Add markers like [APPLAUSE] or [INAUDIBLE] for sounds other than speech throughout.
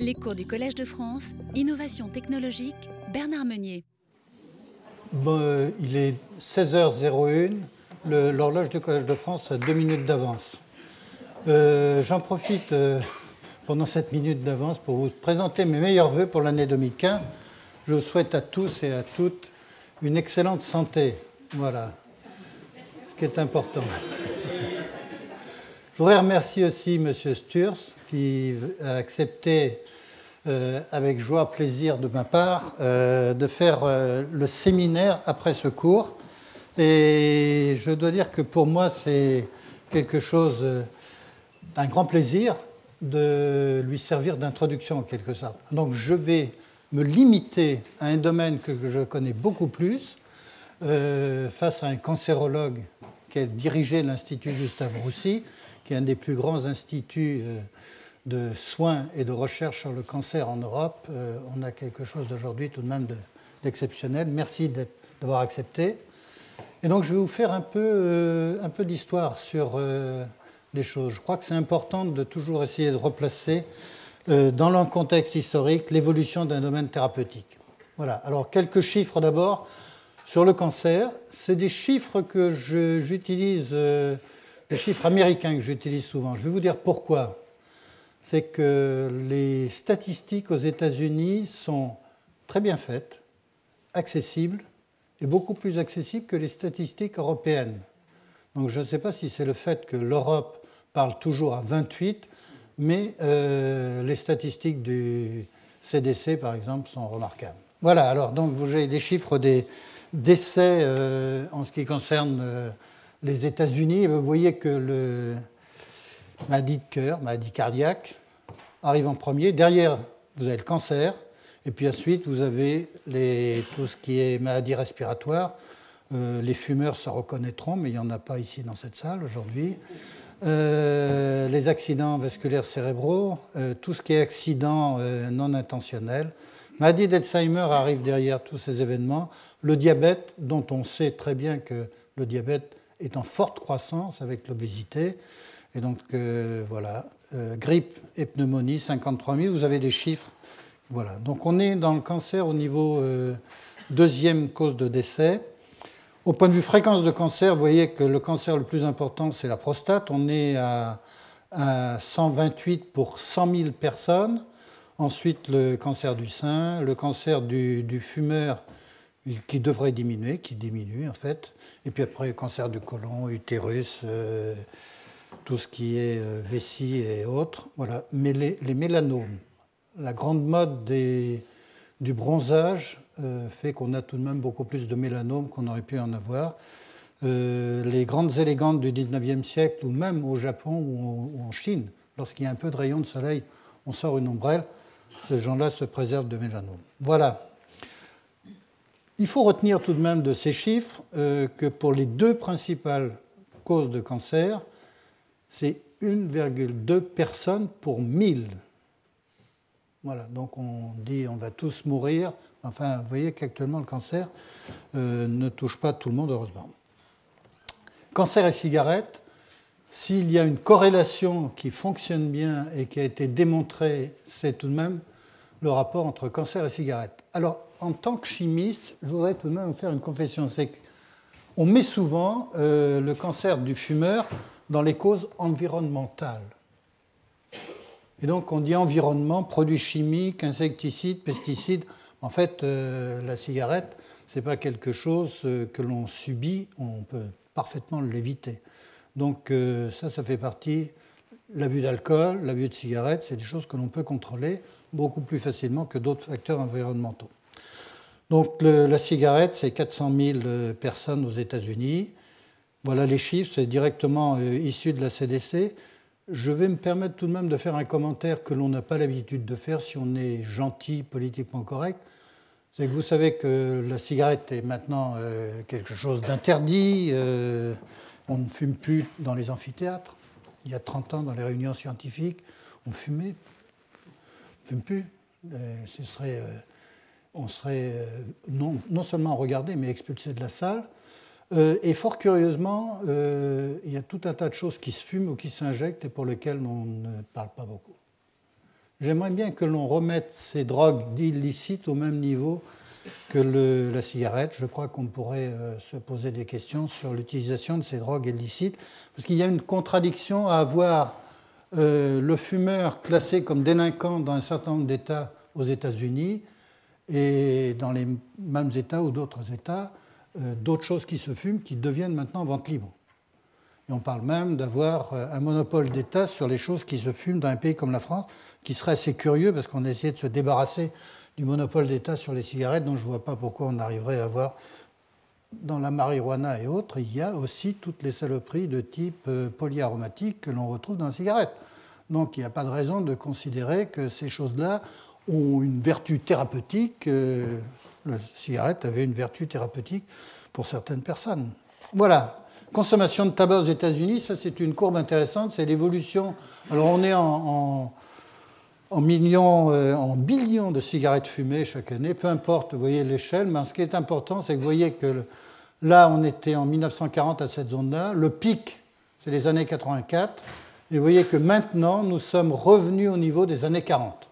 Les cours du Collège de France, Innovation technologique, Bernard Meunier. Bon, il est 16h01, l'horloge du Collège de France a deux minutes d'avance. Euh, J'en profite euh, pendant cette minute d'avance pour vous présenter mes meilleurs voeux pour l'année 2015. Je vous souhaite à tous et à toutes une excellente santé. Voilà, ce qui est important. Je voudrais remercier aussi M. Sturs qui a accepté euh, avec joie, plaisir de ma part, euh, de faire euh, le séminaire après ce cours. Et je dois dire que pour moi, c'est quelque chose d'un grand plaisir de lui servir d'introduction en quelque sorte. Donc je vais me limiter à un domaine que je connais beaucoup plus face à un cancérologue qui a dirigé l'Institut Gustave Roussy, qui est un des plus grands instituts de soins et de recherche sur le cancer en Europe. on a quelque chose d'aujourd'hui tout de même d'exceptionnel. Merci d'avoir accepté. Et donc je vais vous faire un peu, un peu d'histoire sur les choses. Je crois que c'est important de toujours essayer de replacer dans le contexte historique l'évolution d'un domaine thérapeutique. Voilà. Alors quelques chiffres d'abord sur le cancer. C'est des chiffres que j'utilise, des chiffres américains que j'utilise souvent. Je vais vous dire pourquoi. C'est que les statistiques aux États-Unis sont très bien faites, accessibles et beaucoup plus accessibles que les statistiques européennes. Donc je ne sais pas si c'est le fait que l'Europe parle toujours à 28, mais euh, les statistiques du CDC, par exemple, sont remarquables. Voilà, alors donc vous avez des chiffres des décès euh, en ce qui concerne euh, les États-Unis. Vous voyez que le maladie de cœur, maladie cardiaque, arrive en premier. Derrière, vous avez le cancer. Et puis ensuite, vous avez tout ce qui est maladie respiratoire. les fumeurs se reconnaîtront, mais il n'y en a pas ici dans cette salle aujourd'hui. Euh, les accidents vasculaires cérébraux, euh, tout ce qui est accident euh, non intentionnel. Maladie d'Alzheimer arrive derrière tous ces événements. Le diabète, dont on sait très bien que le diabète est en forte croissance avec l'obésité. Et donc voilà, grippe et pneumonie, 53 000, vous avez des chiffres. Voilà, donc on est dans le cancer au niveau deuxième cause de décès. Au point de vue fréquence de cancer, vous voyez que le cancer le plus important, c'est la prostate. On est à, 128 pour 100 000 personnes. Ensuite, le cancer du sein, le cancer du, fumeur, qui devrait diminuer, qui diminue en fait. Et puis après, cancer du côlon, utérus, euh, tout ce qui est euh, vessie et autres. Voilà. Mais les, mélanomes, la grande mode du bronzage euh, fait qu'on a tout de même beaucoup plus de mélanome qu'on aurait pu en avoir. Les grandes élégantes du 19e siècle, ou même au Japon ou en Chine, lorsqu'il y a un peu de rayon de soleil, on sort une ombrelle, ces gens-là se préservent de mélanome. Voilà. Il faut retenir tout de même de ces chiffres euh, que pour les deux principales causes de cancer, c'est 1,2 personnes pour 1000 voilà, donc on dit on va tous mourir. Enfin, vous voyez qu'actuellement le cancer euh, ne touche pas tout le monde, heureusement. Cancer et cigarette, s'il y a une corrélation qui fonctionne bien et qui a été démontrée, c'est tout de même le rapport entre cancer et cigarette. Alors, en tant que chimiste, je voudrais tout de même faire une confession. C'est qu'on met souvent euh, le cancer du fumeur dans les causes environnementales. Et donc on dit environnement, produits chimiques, insecticides, pesticides. En fait, euh, la cigarette, ce n'est pas quelque chose euh, que l'on subit, on peut parfaitement l'éviter. Donc ça, ça fait partie, l'abus d'alcool, l'abus de cigarette, c'est des choses que l'on peut contrôler beaucoup plus facilement que d'autres facteurs environnementaux. Donc la cigarette, c'est 400 000 personnes aux États-Unis. Voilà les chiffres, c'est directement issu de la CDC. Je vais me permettre tout de même de faire un commentaire que l'on n'a pas l'habitude de faire si on est gentil, politiquement correct. C'est que vous savez que la cigarette est maintenant euh, quelque chose d'interdit. Euh, on ne fume plus dans les amphithéâtres. Il y a 30 ans, dans les réunions scientifiques, on fumait. Fume plus. Euh, ce serait, on serait non, non, seulement regardé, mais expulsé de la salle. Euh, et fort curieusement, euh, il y a tout un tas de choses qui se fument ou qui s'injectent et pour lesquelles on ne parle pas beaucoup. j'aimerais bien que l'on remette ces drogues illicites au même niveau que la cigarette. Je crois qu'on pourrait euh, se poser des questions sur l'utilisation de ces drogues illicites, parce qu'il y a une contradiction à avoir euh, le fumeur classé comme délinquant dans un certain nombre d'États aux États-Unis et dans les mêmes États ou d'autres États, euh, d'autres choses qui se fument qui deviennent maintenant en vente libre. Et on parle même d'avoir un monopole d'État sur les choses qui se fument dans un pays comme la France, qui serait assez curieux parce qu'on a essayé de se débarrasser du monopole d'État sur les cigarettes, donc je ne vois pas pourquoi on arriverait à avoir dans la marijuana et autres, il y a aussi toutes les saloperies de type euh, polyaromatique que l'on retrouve dans la cigarette. Donc il n'y a pas de raison de considérer que ces choses-là ont une vertu thérapeutique. Euh, la cigarette avait une vertu thérapeutique pour certaines personnes. Voilà. Consommation de tabac aux États-Unis, ça c'est une courbe intéressante, c'est l'évolution. Alors on est en en millions, euh, en billions de cigarettes fumées chaque année, peu importe, vous voyez l'échelle, mais ce qui est important, c'est que vous voyez que là, on était en 1940 à cette zone-là, le pic, c'est les années 84, et vous voyez que maintenant, nous sommes revenus au niveau des années 40.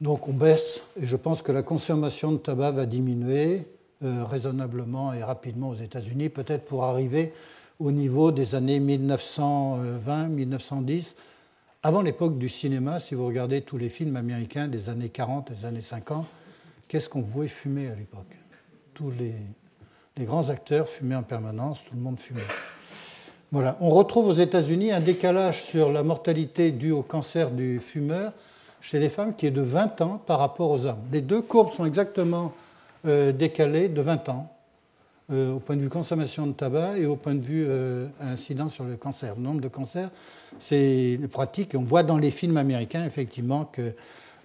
Donc on baisse, et je pense que la consommation de tabac va diminuer euh, raisonnablement et rapidement aux États-Unis, peut-être pour arriver au niveau des années 1920-1910 avant l'époque du cinéma, si vous regardez tous les films américains des années 40 et des années 50, qu'est-ce qu'on pouvait fumer à l'époque? Tous les, grands acteurs fumaient en permanence, tout le monde fumait. Voilà. On retrouve aux États-Unis un décalage sur la mortalité due au cancer du fumeur chez les femmes qui est de 20 ans par rapport aux hommes. Les deux courbes sont exactement euh, décalées de 20 ans. Euh, au point de vue consommation de tabac et au point de vue euh, incidence sur le cancer. Le nombre de cancers, c'est pratique. On voit dans les films américains, effectivement, que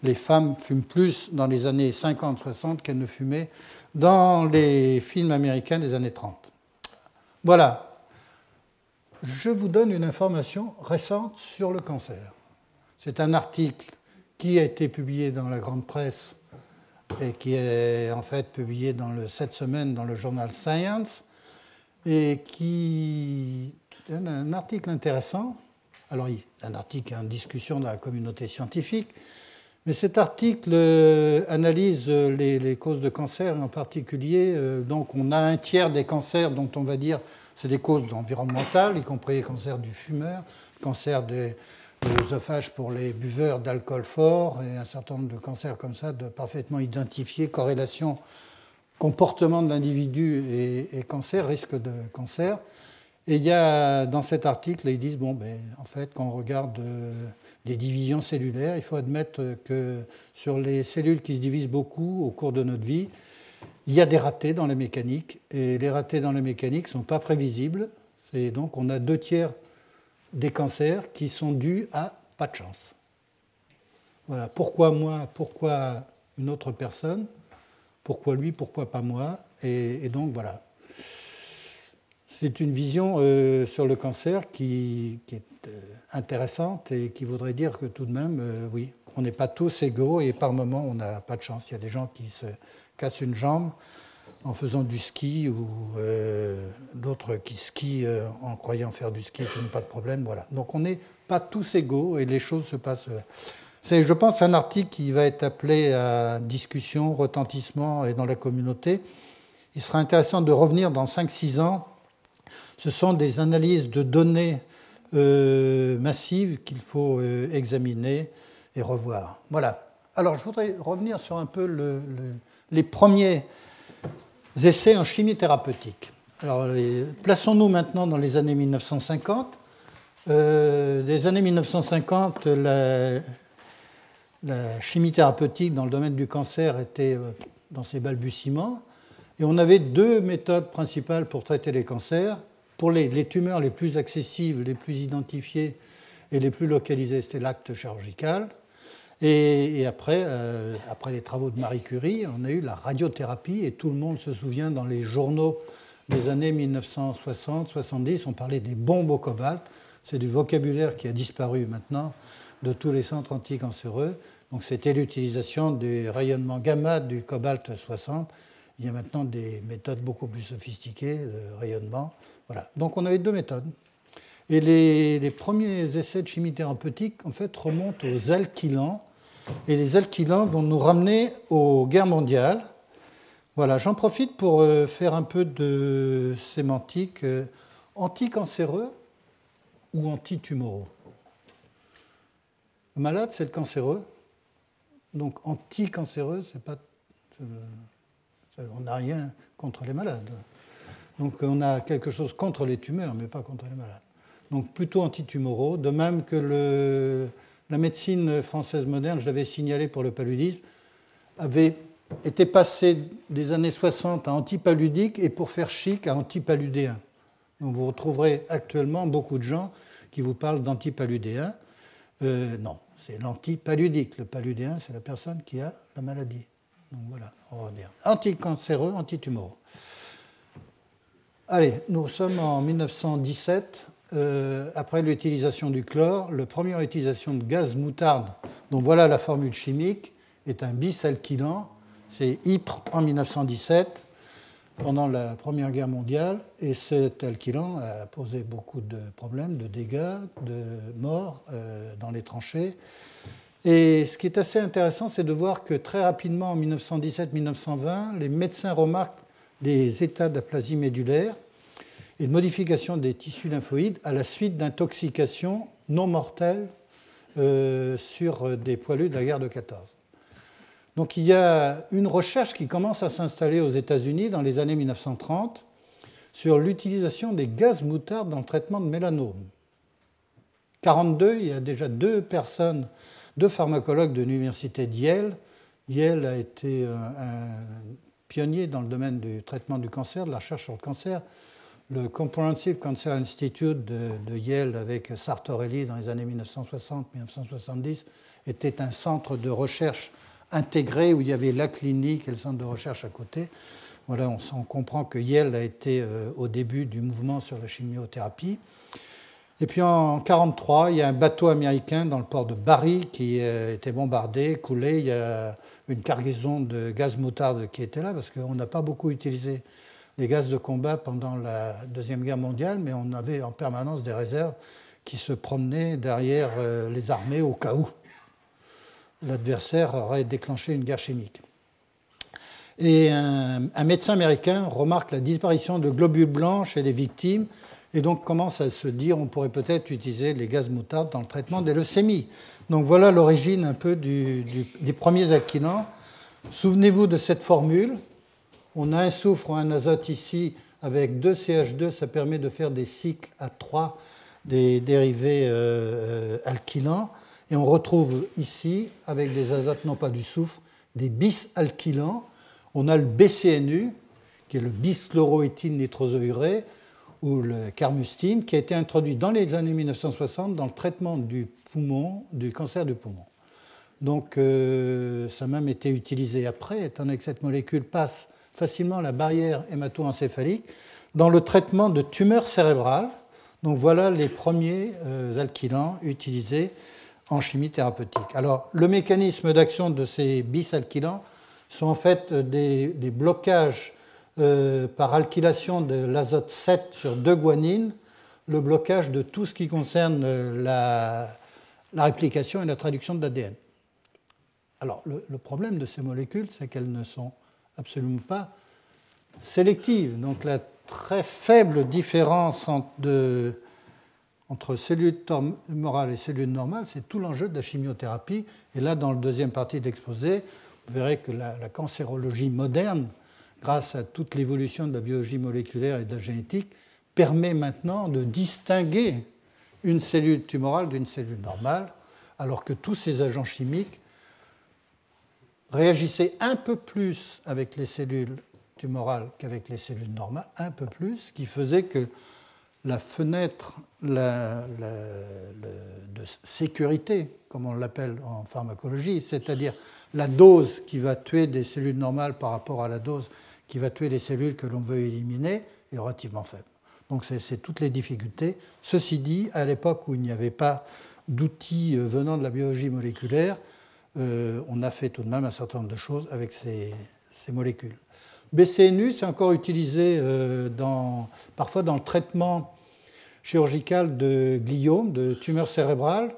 les femmes fument plus dans les années 50-60 qu'elles ne fumaient dans les films américains des années 30. Voilà. Je vous donne une information récente sur le cancer. C'est un article qui a été publié dans la grande presse et qui est en fait publié dans le, cette semaine dans le journal Science, et qui donne un article intéressant. Alors, un article en discussion dans la communauté scientifique, mais cet article euh, analyse les, causes de cancer, en particulier, euh, donc on a un tiers des cancers dont on va dire c'est des causes environnementales, y compris les cancers du fumeur, cancer des, l'œsophage pour les buveurs d'alcool fort et un certain nombre de cancers comme ça, de parfaitement identifier corrélation comportement de l'individu et, cancer, risque de cancer. Et il y a dans cet article, ils disent bon, ben, en fait, quand on regarde euh, des divisions cellulaires, il faut admettre que sur les cellules qui se divisent beaucoup au cours de notre vie, il y a des ratés dans la mécanique. Et les ratés dans la mécanique ne sont pas prévisibles. Et donc, on a deux tiers des cancers qui sont dus à pas de chance. Voilà, pourquoi moi, pourquoi une autre personne, pourquoi lui, pourquoi pas moi, et, donc voilà. C'est une vision euh, sur le cancer qui, est euh, intéressante et qui voudrait dire que tout de même, euh, oui, on n'est pas tous égaux et par moment on n'a pas de chance. Il y a des gens qui se cassent une jambe, en faisant du ski ou euh, d'autres qui skient euh, en croyant faire du ski qui n'ont pas de problème. Voilà. Donc on n'est pas tous égaux et les choses se passent. Euh, c'est, je pense, un article qui va être appelé à discussion, retentissement et dans la communauté. Il sera intéressant de revenir dans 5-6 ans. Ce sont des analyses de données massives qu'il faut examiner et revoir. Voilà. Alors je voudrais revenir sur un peu les premiers essais en chimie thérapeutique. Plaçons-nous maintenant dans les années 1950. Euh, des années 1950, la, chimie thérapeutique dans le domaine du cancer était euh, dans ses balbutiements. Et on avait deux méthodes principales pour traiter les cancers. Pour les tumeurs les plus accessibles, les plus identifiées et les plus localisées, c'était l'acte chirurgical. Et, après, euh, après les travaux de Marie Curie, on a eu la radiothérapie et tout le monde se souvient dans les journaux des années 1960-70, on parlait des bombes au cobalt. C'est du vocabulaire qui a disparu maintenant de tous les centres anticancéreux. Donc c'était l'utilisation du rayonnement gamma du cobalt 60. Il y a maintenant des méthodes beaucoup plus sophistiquées de rayonnement. Voilà. Donc on avait deux méthodes. Et les, premiers essais de chimie thérapeutique, en fait, remontent aux alkylants. Et les alkylants vont nous ramener aux guerres mondiales. Voilà, j'en profite pour euh, faire un peu de sémantique. Euh, anticancéreux ou antitumoraux Le malade, c'est le cancéreux. Donc anticancéreux, c'est pas. Euh, on n'a rien contre les malades. Donc on a quelque chose contre les tumeurs, mais pas contre les malades donc plutôt antitumoraux, de même que le, la médecine française moderne, je l'avais signalé pour le paludisme, avait été passée des années 60 à antipaludique et pour faire chic à antipaludéen. Donc vous retrouverez actuellement beaucoup de gens qui vous parlent d'antipaludéen. Euh, non, c'est l'antipaludique. Le paludéen, c'est la personne qui a la maladie. Donc voilà, on va dire anticancéreux, antitumoraux. Allez, nous sommes en 1917. Euh, après l'utilisation du chlore, la première utilisation de gaz moutarde, dont voilà la formule chimique, est un bisalkylant. C'est Ypres en 1917, pendant la Première Guerre mondiale, et cet alkylant a posé beaucoup de problèmes, de dégâts, de morts euh, dans les tranchées. Et ce qui est assez intéressant, c'est de voir que très rapidement, en 1917-1920, les médecins remarquent des états d'aplasie médulaire et de modification des tissus lymphoïdes à la suite d'intoxications non mortelles euh, sur des poilus de la guerre de 14. Donc il y a une recherche qui commence à s'installer aux États-Unis dans les années 1930 sur l'utilisation des gaz moutardes dans le traitement de mélanome. 42, il y a déjà deux personnes, deux pharmacologues de l'université d'Yale. Yale a été un pionnier dans le domaine du traitement du cancer, de la recherche sur le cancer, le Comprehensive Cancer Institute de, Yale avec Sartorelli dans les années 1960-1970 était un centre de recherche intégré où il y avait la clinique et le centre de recherche à côté. Voilà, on, comprend que Yale a été euh, au début du mouvement sur la chimiothérapie. Et puis en 1943, il y a un bateau américain dans le port de Bari qui euh, été bombardé, coulé. Il y a une cargaison de gaz moutarde qui était là parce qu'on n'a pas beaucoup utilisé les gaz de combat pendant la Deuxième Guerre mondiale, mais on avait en permanence des réserves qui se promenaient derrière euh, les armées au cas où l'adversaire aurait déclenché une guerre chimique. Et un, médecin américain remarque la disparition de globules blancs chez les victimes et donc commence à se dire on pourrait peut-être utiliser les gaz moutardes dans le traitement des leucémies. Donc voilà l'origine un peu des premiers alkylants. Souvenez-vous de cette formule on a un soufre ou un azote ici avec deux CH2, ça permet de faire des cycles à trois des dérivés euh, euh, alkylants. Et on retrouve ici, avec des azotes, non pas du soufre, des bis-alkylants. On a le BCNU, qui est le bischloroéthyle nitrosouré, ou le carmustine, qui a été introduit dans les années 1960 dans le traitement du poumon, du cancer du poumon. Donc euh, ça a même été utilisé après, étant donné que cette molécule passe facilement la barrière hémato-encéphalique dans le traitement de tumeurs cérébrales. Donc voilà les premiers euh, alkylants utilisés en chimie thérapeutique. Alors le mécanisme d'action de ces bisalkylants sont en fait des, blocages euh, par alkylation de l'azote 7 sur 2 guanines, le blocage de tout ce qui concerne euh, la, réplication et la traduction de l'ADN. Alors le problème de ces molécules, c'est qu'elles ne sont absolument pas sélective. Donc la très faible différence entre, cellules tumorales et cellules normales, c'est tout l'enjeu de la chimiothérapie. Et là, dans le deuxième partie d'exposé, vous verrez que la, cancérologie moderne, grâce à toute l'évolution de la biologie moléculaire et de la génétique, permet maintenant de distinguer une cellule tumorale d'une cellule normale, alors que tous ces agents chimiques réagissaient un peu plus avec les cellules tumorales qu'avec les cellules normales, un peu plus, ce qui faisait que la fenêtre de sécurité, comme on l'appelle en pharmacologie, c'est-à-dire la dose qui va tuer des cellules normales par rapport à la dose qui va tuer les cellules que l'on veut éliminer, est relativement faible. Donc c'est toutes les difficultés. Ceci dit, à l'époque où il n'y avait pas d'outils euh, venant de la biologie moléculaire, euh, on a fait tout de même un certain nombre de choses avec ces, molécules. BCNU, c'est encore utilisé euh, parfois dans le traitement chirurgicale de gliome, de tumeur cérébrale.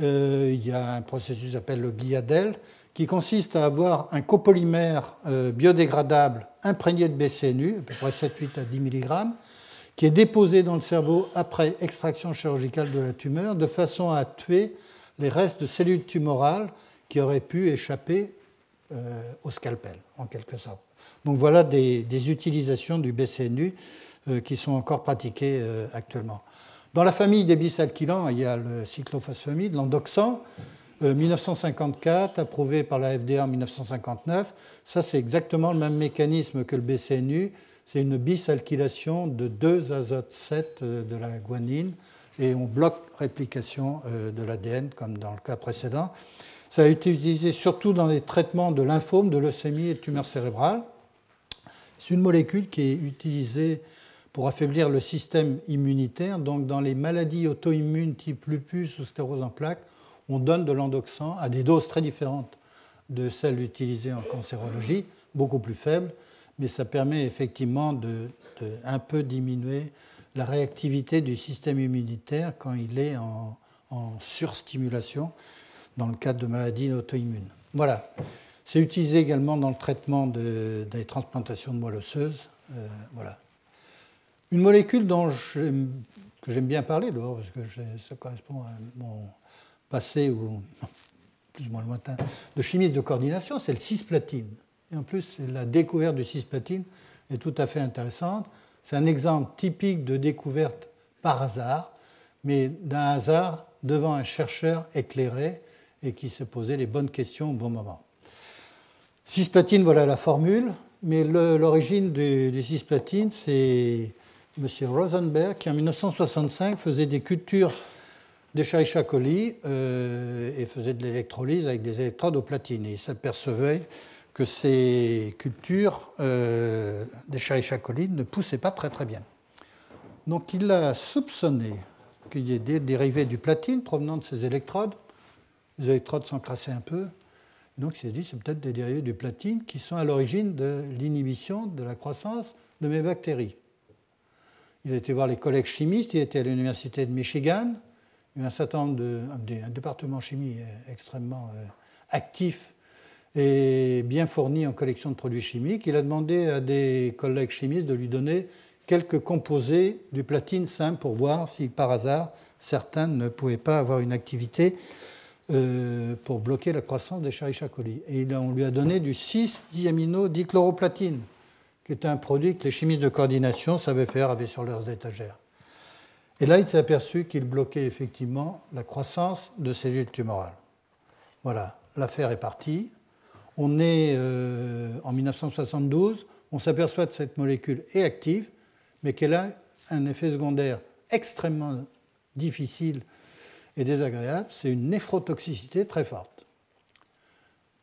Euh, il y a un processus qui s'appelle le gliadel, qui consiste à avoir un copolymère biodégradable imprégné de BCNU, à peu près 7-8 à 10 mg, qui est déposé dans le cerveau après extraction chirurgicale de la tumeur, de façon à tuer les restes de cellules tumorales qui auraient pu échapper euh, au scalpel, en quelque sorte. Donc voilà des, utilisations du BCNU euh, qui sont encore pratiquées euh, actuellement. Dans la famille des bisalkylants, il y a le cyclophosphamide, l'endoxan, 1954, approuvé par la FDA en 1959. Ça, c'est exactement le même mécanisme que le BCNU. C'est une bisalkylation de deux azotes 7 de la guanine et on bloque réplication de l'ADN comme dans le cas précédent. Ça a été utilisé surtout dans les traitements de lymphome, de leucémie et de tumeurs cérébrales. C'est une molécule qui est utilisée pour affaiblir le système immunitaire. Donc, dans les maladies auto-immunes type lupus ou sclérose en plaques, on donne de l'endoxan à des doses très différentes de celles utilisées en cancérologie, beaucoup plus faibles, mais ça permet effectivement de, un peu diminuer la réactivité du système immunitaire quand il est en, en surstimulation dans le cadre de maladies auto-immunes. Voilà. C'est utilisé également dans le traitement des transplantations de moelle osseuse. Euh, voilà. Une molécule dont que j'aime bien parler, d'abord, parce que ça correspond à mon passé ou [LAUGHS] plus ou moins lointain de chimiste de coordination, c'est le cisplatine. Et en plus, la découverte du cisplatine est tout à fait intéressante. C'est un exemple typique de découverte par hasard, mais d'un hasard devant un chercheur éclairé et qui se posait les bonnes questions au bon moment. Cisplatine, voilà la formule, mais l'origine du, cisplatine, c'est M. Rosenberg qui en 1965 faisait des cultures d'Escherichia coli euh, et faisait de l'électrolyse avec des électrodes au platine. Et il s'apercevait que ces cultures euh, d'Escherichia coli ne poussaient pas très très bien. Donc il a soupçonné qu'il y ait des dérivés du platine provenant de ces électrodes les électrodes s'encrassaient un peu. Donc il s'est dit c'est peut-être des dérivés du platine qui sont à l'origine de l'inhibition de la croissance de mes bactéries. Il a été voir les collègues chimistes, il était à l'université de Michigan, il y a un certain nombre de, un département chimie extrêmement euh, actif et bien fourni en collection de produits chimiques. Il a demandé à des collègues chimistes de lui donner quelques composés du platine simple pour voir si par hasard certains ne pouvaient pas avoir une activité euh, pour bloquer la croissance des Escherichia coli. Et on lui a donné du 6-diamino-dichloroplatine, qui était un produit que les chimistes de coordination savaient faire, avaient sur leurs étagères. Et là, il s'est aperçu qu'il bloquait effectivement la croissance de cellules tumorales. Voilà, l'affaire est partie. On est euh, en 1972, on s'aperçoit que cette molécule est active, mais qu'elle a un effet secondaire extrêmement difficile et désagréable, c'est une néphrotoxicité très forte.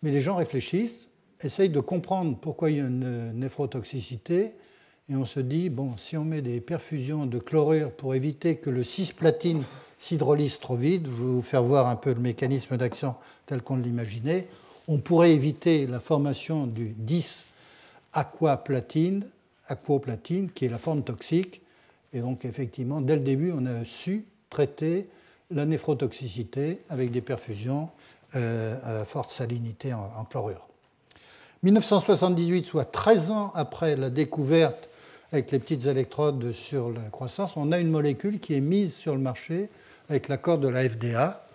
Mais les gens réfléchissent, essayent de comprendre pourquoi il y a une néphrotoxicité, et on se dit, bon, si on met des perfusions de chlorure pour éviter que le cisplatine s'hydrolyse trop vite, je vais vous faire voir un peu le mécanisme d'action tel qu'on l'imaginait, on pourrait éviter la formation du 10 aquaplatine, aquaplatine, qui est la forme toxique. Et donc, effectivement, dès le début, on a su traiter la néphrotoxicité avec des perfusions euh, à forte salinité en, chlorure. 1978, soit 13 ans après la découverte avec les petites électrodes sur la croissance, on a une molécule qui est mise sur le marché avec l'accord de la FDA.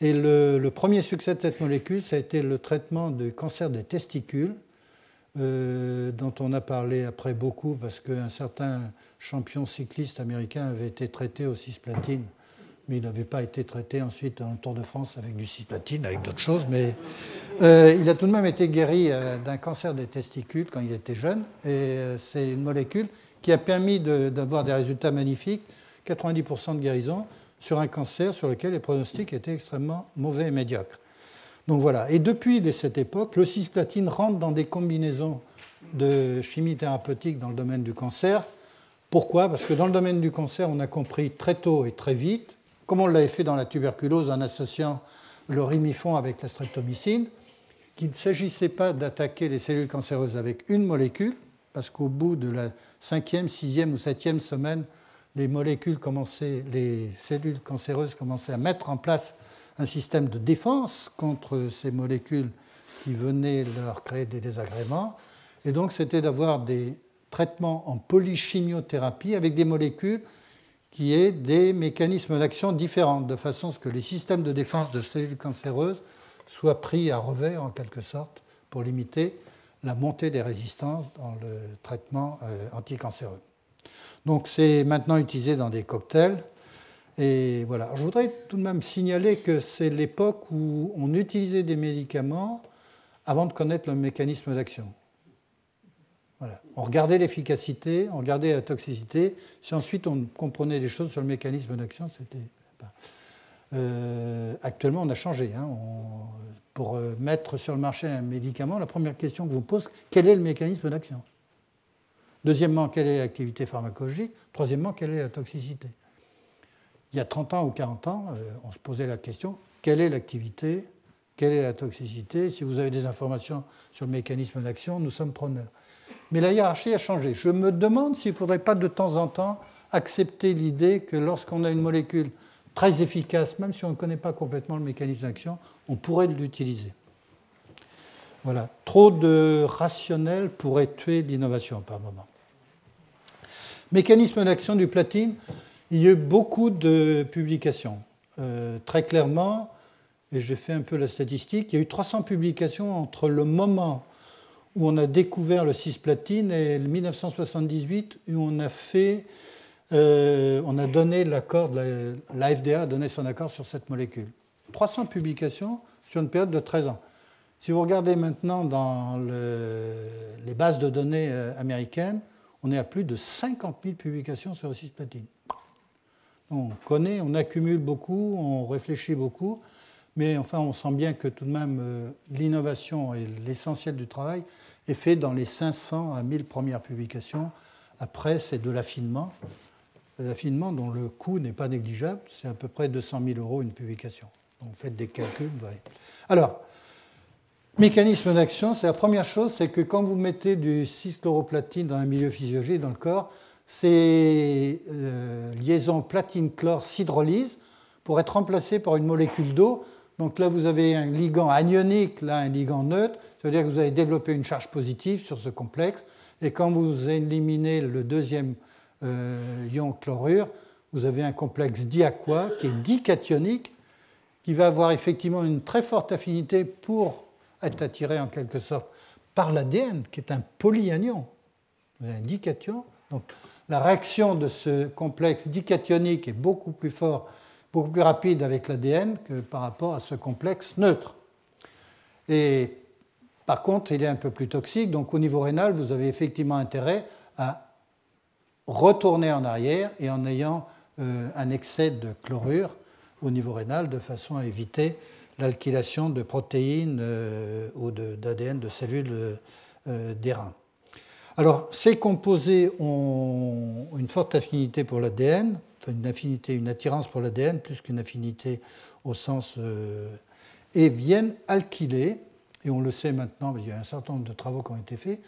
Et le, premier succès de cette molécule, ça a été le traitement du cancer des testicules, euh, dont on a parlé après beaucoup parce qu'un certain champion cycliste américain avait été traité au cisplatine mais il n'avait pas été traité ensuite dans le Tour de France avec du cisplatine, avec d'autres choses. Mais euh, il a tout de même été guéri euh, d'un cancer des testicules quand il était jeune. Et euh, c'est une molécule qui a permis d'avoir des résultats magnifiques, 90% de guérison, sur un cancer sur lequel les pronostics étaient extrêmement mauvais et médiocres. Donc voilà. Et depuis cette époque, le cisplatine rentre dans des combinaisons de chimie thérapeutique dans le domaine du cancer. Pourquoi? Parce que dans le domaine du cancer, on a compris très tôt et très vite comme on l'avait fait dans la tuberculose en associant le rimifon avec la streptomycine, qu'il ne s'agissait pas d'attaquer les cellules cancéreuses avec une molécule, parce qu'au bout de la cinquième, sixième ou septième semaine les molécules commençaient, les cellules cancéreuses commençaient à mettre en place un système de défense contre ces molécules qui venaient leur créer des désagréments. Et donc, c'était d'avoir des traitements en polychimiothérapie avec des molécules qui aient des mécanismes d'action différents, de façon à ce que les systèmes de défense de cellules cancéreuses soient pris à revers, en quelque sorte, pour limiter la montée des résistances dans le traitement euh, anticancéreux. Donc c'est maintenant utilisé dans des cocktails. Et. Je voudrais tout de même signaler que c'est l'époque où on utilisait des médicaments avant de connaître le mécanisme d'action. On regardait l'efficacité, on regardait la toxicité. Si ensuite on comprenait des choses sur le mécanisme d'action, c'était. Euh, actuellement, on a changé. Hein. pour euh, mettre sur le marché un médicament, la première question que vous pose, quel est le mécanisme d'action? Deuxièmement, quelle est l'activité pharmacologique? Troisièmement, quelle est la toxicité? Il y a 30 ans ou 40 ans, euh, on se posait la question, quelle est l'activité? Quelle est la toxicité? Si vous avez des informations sur le mécanisme d'action, nous sommes preneurs. Mais la hiérarchie a changé. Je me demande s'il ne faudrait pas de temps en temps accepter l'idée que lorsqu'on a une molécule très efficace, même si on ne connaît pas complètement le mécanisme d'action, on pourrait l'utiliser. Voilà, trop de rationnel pourrait tuer l'innovation par moment. Mécanisme d'action du platine, il y a eu beaucoup de publications. Euh, très clairement, et j'ai fait un peu la statistique, il y a eu 300 publications entre le moment où on a découvert le cisplatine et 1978 où on a fait, euh, on a donné l'accord, la, FDA a donné son accord sur cette molécule. 300 publications sur une période de 13 ans. Si vous regardez maintenant dans les bases de données euh, américaines, on est à plus de 50 000 publications sur le cisplatine. On connaît, on accumule beaucoup, on réfléchit beaucoup, mais enfin on sent bien que tout de même euh, l'innovation et l'essentiel du travail est fait dans les 500 à 1000 premières publications. Après, c'est de l'affinement, l'affinement dont le coût n'est pas négligeable, c'est à peu près 200 000 euros une publication. Donc faites des calculs. Alors, mécanisme d'action, c'est la première chose, c'est que quand vous mettez du cischloroplatine dans un milieu physiologique, dans le corps, ces euh, liaisons platine-chlore s'hydrolysent pour être remplacées par une molécule d'eau. Donc là, vous avez un ligand anionique, là, un ligand neutre. Ça veut dire que vous avez développé une charge positive sur ce complexe. Et quand vous éliminez le deuxième euh, ion chlorure, vous avez un complexe diaqua qui est dicationique, qui va avoir effectivement une très forte affinité pour être attiré en quelque sorte par l'ADN, qui est un polyanion. Vous avez un dication. Donc la réaction de ce complexe dicationique est beaucoup plus fort, beaucoup plus rapide avec l'ADN que par rapport à ce complexe neutre. Et par contre, il est un peu plus toxique, donc au niveau rénal, vous avez effectivement intérêt à retourner en arrière et en ayant euh, un excès de chlorure au niveau rénal de façon à éviter l'alkylation de protéines euh, ou d'ADN de, cellules euh, des reins. Alors, ces composés ont une forte affinité pour l'ADN, une affinité, une attirance pour l'ADN plus qu'une affinité au sens et viennent alkyler et on le sait maintenant, il y a un certain nombre de travaux qui ont été faits,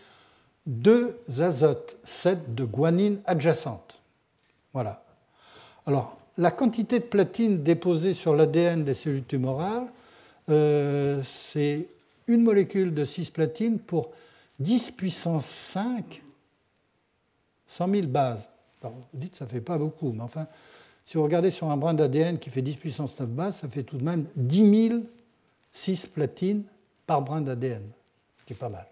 deux azotes 7 de guanine adjacente. Voilà. Alors, la quantité de platine déposée sur l'ADN des cellules tumorales, euh, c'est une molécule de cis-platine pour 10 puissance 5, 100 000 bases. Alors, vous dites, ça ne fait pas beaucoup, mais enfin, si vous regardez sur un brin d'ADN qui fait 10 puissance 9 bases, ça fait tout de même 10 000 cis-platines par brin d'ADN, ce qui est pas mal.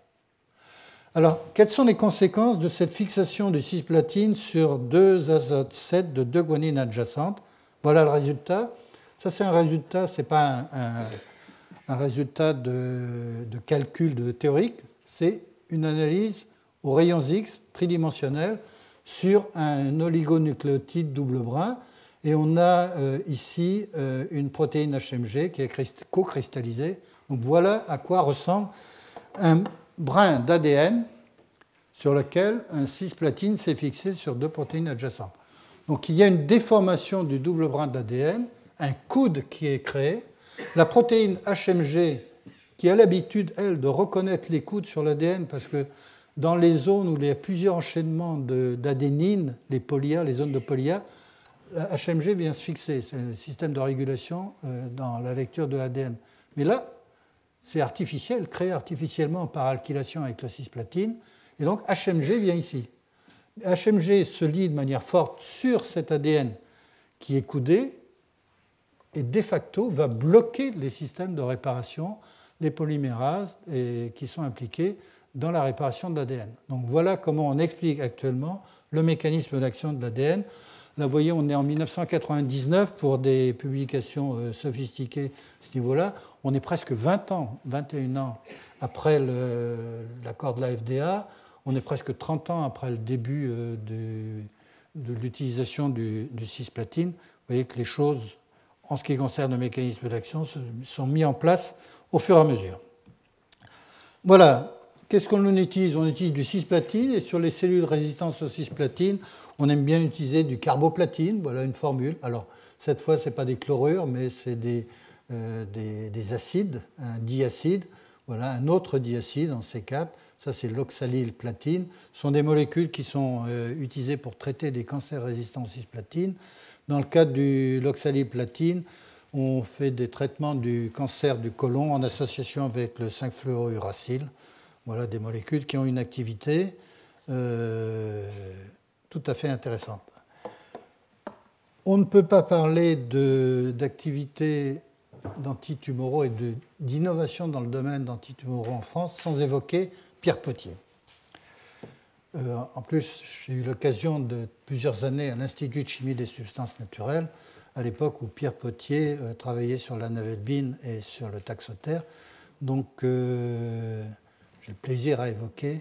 Alors, quelles sont les conséquences de cette fixation du cisplatine sur deux azotes 7 de deux guanines adjacentes? Voilà le résultat. Ça, c'est un résultat, ce n'est pas un, résultat de, de, calcul de théorique, c'est une analyse aux rayons X tridimensionnels sur un oligonucléotide double brin. Et on a euh, ici euh, une protéine HMG qui est co-cristallisée donc voilà à quoi ressemble un brin d'ADN sur lequel un cisplatine s'est fixé sur deux protéines adjacentes. Donc il y a une déformation du double brin d'ADN, un coude qui est créé. La protéine HMG, qui a l'habitude, elle, de reconnaître les coudes sur l'ADN parce que dans les zones où il y a plusieurs enchaînements d'adénine, les polyas, les zones de polyas, HMG vient se fixer. C'est un système de régulation euh, dans la lecture de l'ADN. Mais là, c'est artificiel, créé artificiellement par alkylation avec la cisplatine. Et donc HMG vient ici. HMG se lie de manière forte sur cet ADN qui est coudé et de facto va bloquer les systèmes de réparation, les polymérases qui sont impliqués dans la réparation de l'ADN. Donc voilà comment on explique actuellement le mécanisme d'action de l'ADN. Là, vous voyez, on est en 1999 pour des publications euh, sophistiquées à ce niveau-là. On est presque 20 ans, 21 ans après l'accord de la FDA. On est presque 30 ans après le début euh, de, l'utilisation du, du, cisplatine. Vous voyez que les choses, en ce qui concerne le mécanisme d'action, sont mises en place au fur et à mesure. Voilà. Qu'est-ce qu'on utilise? On utilise du cisplatine et sur les cellules résistance au cisplatine, on aime bien utiliser du carboplatine. Voilà une formule. Alors, cette fois, ce n'est pas des chlorures, mais c'est des, euh, des, acides, un diacide. Voilà, un autre diacide en C4 ça c'est l'oxalyle platine, ce sont des molécules qui sont euh, utilisées pour traiter des cancers résistants au cisplatine. Dans le cadre de l'oxalyle platine, on fait des traitements du cancer du côlon en association avec le 5-fluorouracile. Voilà des molécules qui ont une activité euh, tout à fait intéressante. On ne peut pas parler d'activité d'antitumoraux et d'innovation dans le domaine d'antitumoraux en France sans évoquer Pierre Potier. Euh, en plus, j'ai eu l'occasion de plusieurs années à l'Institut de chimie des substances naturelles, à l'époque où Pierre Potier euh, travaillait sur la navelbine et sur le taxotère. Donc, j'ai le plaisir à évoquer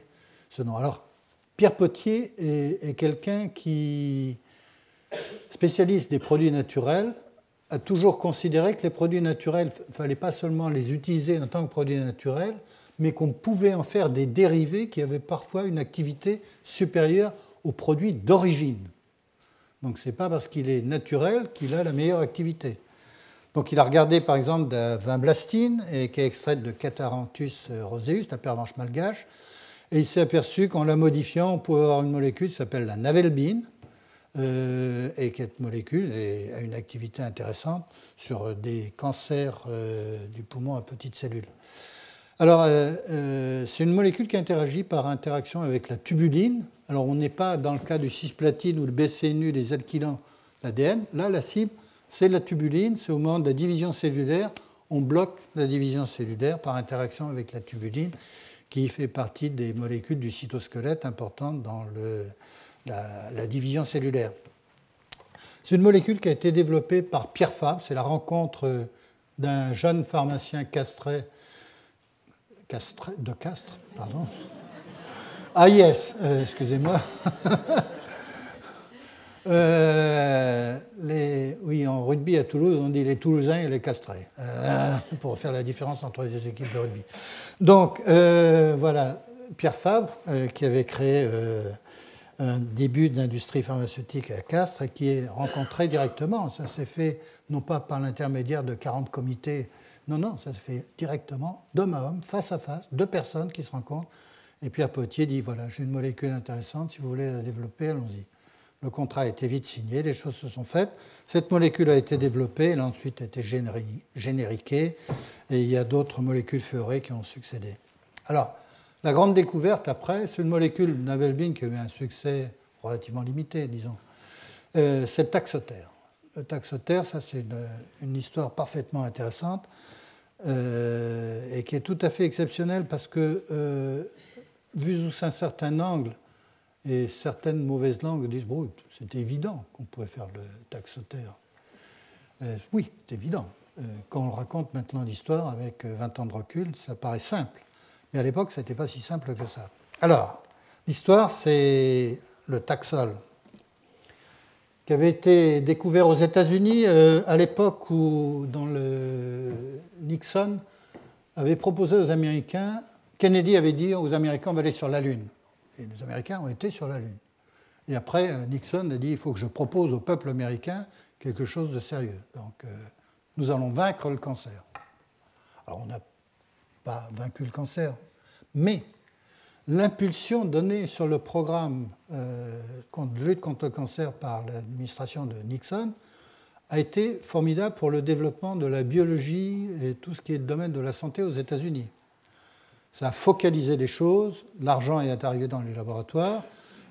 ce nom. Alors, Pierre Potier est, quelqu'un qui, spécialiste des produits naturels, a toujours considéré que les produits naturels, il ne fallait pas seulement les utiliser en tant que produits naturels, mais qu'on pouvait en faire des dérivés qui avaient parfois une activité supérieure aux produits d'origine. Donc ce n'est pas parce qu'il est naturel qu'il a la meilleure activité. Donc il a regardé par exemple de vin blastine et qui est extraite de Cataranthus roseus, la pervenche malgache, et il s'est aperçu qu'en la modifiant, on pouvait avoir une molécule qui s'appelle la navelbine, euh, et cette molécule a une activité intéressante sur des cancers euh, du poumon à petites cellules. Alors, euh, euh, c'est une molécule qui interagit par interaction avec la tubuline. Alors, on n'est pas dans le cas du cisplatine ou le BCNU, les alkylants, l'ADN. Là, la cible, c'est la tubuline. C'est au moment de la division cellulaire, on bloque la division cellulaire par interaction avec la tubuline, qui fait partie des molécules du cytosquelette importantes dans la, division cellulaire. C'est une molécule qui a été développée par Pierre Fabre. C'est la rencontre d'un jeune pharmacien castré de Castres, pardon. Ah yes, euh, excusez-moi. [LAUGHS] Euh, oui, en rugby à Toulouse, on dit les Toulousains et les Castrés, euh, [LAUGHS] pour faire la différence entre les deux équipes de rugby. Donc, voilà, Pierre Fabre, qui avait créé un début d'industrie pharmaceutique à Castres et qui est rencontré directement. Ça s'est fait non pas par l'intermédiaire de 40 comités non, non, ça se fait directement, d'homme à homme, face à face, deux personnes qui se rencontrent. Et Pierre Potier dit voilà, j'ai une molécule intéressante, si vous voulez la développer, allons-y. Le contrat a été vite signé, les choses se sont faites. Cette molécule a été développée, elle a ensuite été génériquée, et il y a d'autres molécules furées qui ont succédé. Alors, la grande découverte après, c'est une molécule Navelbine qui a eu un succès relativement limité, disons. Euh, c'est le taxotère. Le taxotère, ça c'est une, histoire parfaitement intéressante. Euh, et qui est tout à fait exceptionnel parce que, euh, vu sous un certain angle, et certaines mauvaises langues disent bon, c'est évident qu'on pouvait faire le taxotère. Euh, oui, c'est évident. quand on raconte maintenant l'histoire avec 20 ans de recul, ça paraît simple. Mais à l'époque, ce n'était pas si simple que ça. Alors, l'histoire, c'est le taxol qui avait été découvert aux États-Unis euh, à l'époque où dans le Nixon avait proposé aux Américains, Kennedy avait dit aux Américains on va aller sur la Lune. Et les Américains ont été sur la Lune. Et après, euh, Nixon a dit il faut que je propose au peuple américain quelque chose de sérieux. Donc euh, nous allons vaincre le cancer. Alors on n'a pas vaincu le cancer, mais l'impulsion donnée sur le programme euh, de lutte contre le cancer par l'administration de Nixon a été formidable pour le développement de la biologie et tout ce qui est le domaine de la santé aux États-Unis. Ça a focalisé les choses, l'argent est arrivé dans les laboratoires,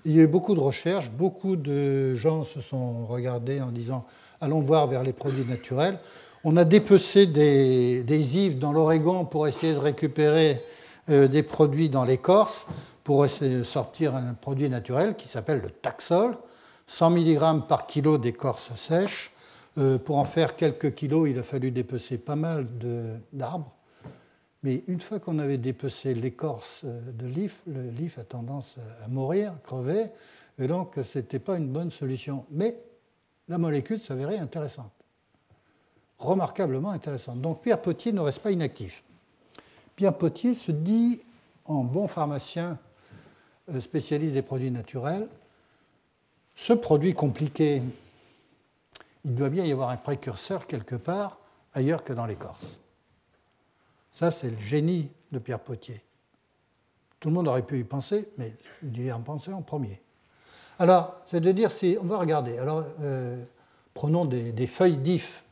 il y a eu beaucoup de recherches, beaucoup de gens se sont regardés en disant allons voir vers les produits naturels. On a dépecé des, des dans l'Oregon pour essayer de récupérer euh, des produits dans l'écorce pour essayer de sortir un produit naturel qui s'appelle le taxol, 100 mg par kilo d'écorce sèche. Euh, pour en faire quelques kilos, il a fallu dépecer pas mal d'arbres. Mais une fois qu'on avait dépecé l'écorce euh, de l'if, le l'if a tendance à mourir, crever, et donc ce n'était pas une bonne solution. Mais la molécule s'avérait intéressante, remarquablement intéressante. Donc Pierre Potier ne reste pas inactif. Pierre Potier se dit, en bon pharmacien euh, spécialiste des produits naturels, ce produit compliqué, il doit bien y avoir un précurseur quelque part ailleurs que dans l'écorce. Ça, c'est le génie de Pierre Potier. Tout le monde aurait pu y penser, mais il y en pensait en premier. Alors, c'est de dire si. On va regarder. Alors, euh, prenons des, feuilles d'if.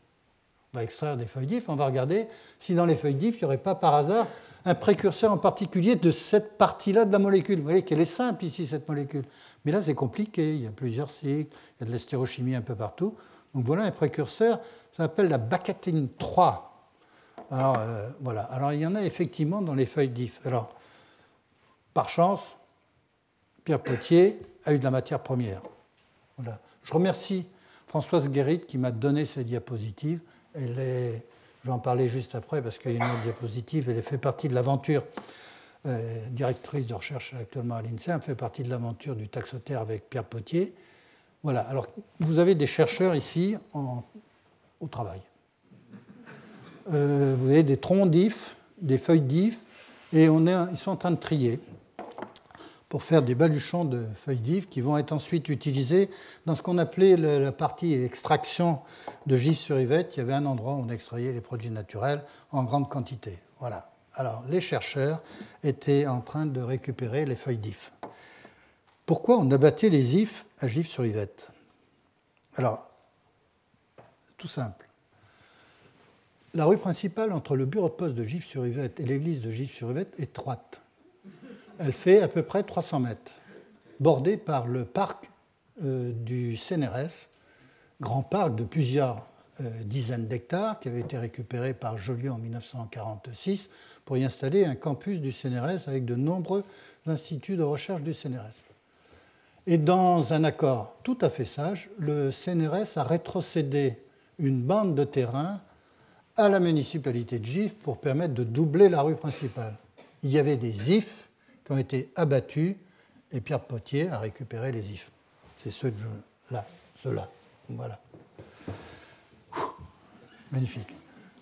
On va extraire des feuilles d'if. On va regarder si dans les feuilles d'if, il n'y aurait pas par hasard un précurseur en particulier de cette partie-là de la molécule. Vous voyez qu'elle est simple ici, cette molécule. Mais là, c'est compliqué. Il y a plusieurs cycles, il y a de l'astérochimie un peu partout. Donc voilà un précurseur. Ça s'appelle la bacatine 3. Alors, euh, voilà. Alors, il y en a effectivement dans les feuilles d'if. Alors, par chance, Pierre Potier a eu de la matière première. Je remercie Françoise Guérit qui m'a donné ces diapositives. Elle est, je vais en parler juste après parce qu'il y a une autre diapositive. Elle fait partie de l'aventure, euh, directrice de recherche actuellement à l'INSERM, fait partie de l'aventure du taxotère avec Pierre Potier. Voilà. Alors, vous avez des chercheurs ici au travail. Euh, vous avez des troncs d'if, des feuilles d'if, et ils sont en train de trier pour faire des baluchons de feuilles d'if qui vont être ensuite utilisés dans ce qu'on appelait la partie extraction de gif sur yvette. Il y avait un endroit où on extrayait les produits naturels en grande quantité. Voilà. Alors, les chercheurs étaient en train de récupérer les feuilles d'if. Pourquoi on abattait les ifs à gif sur yvette? Alors, tout simple. La rue principale entre le bureau de poste de Gif-sur-Yvette et l'église de Gif-sur-Yvette est étroite. Elle fait à peu près 300 mètres, bordée par le parc euh, du CNRS, grand parc de plusieurs euh, dizaines d'hectares qui avait été récupéré par Joliot en 1946 pour y installer un campus du CNRS avec de nombreux instituts de recherche du CNRS. Et dans un accord tout à fait sage, le CNRS a rétrocédé une bande de terrain à la municipalité de Gif pour permettre de doubler la rue principale. Il y avait des ifs qui ont été abattus et Pierre Potier a récupéré les ifs. C'est ceux là, ceux-là. Voilà. Magnifique.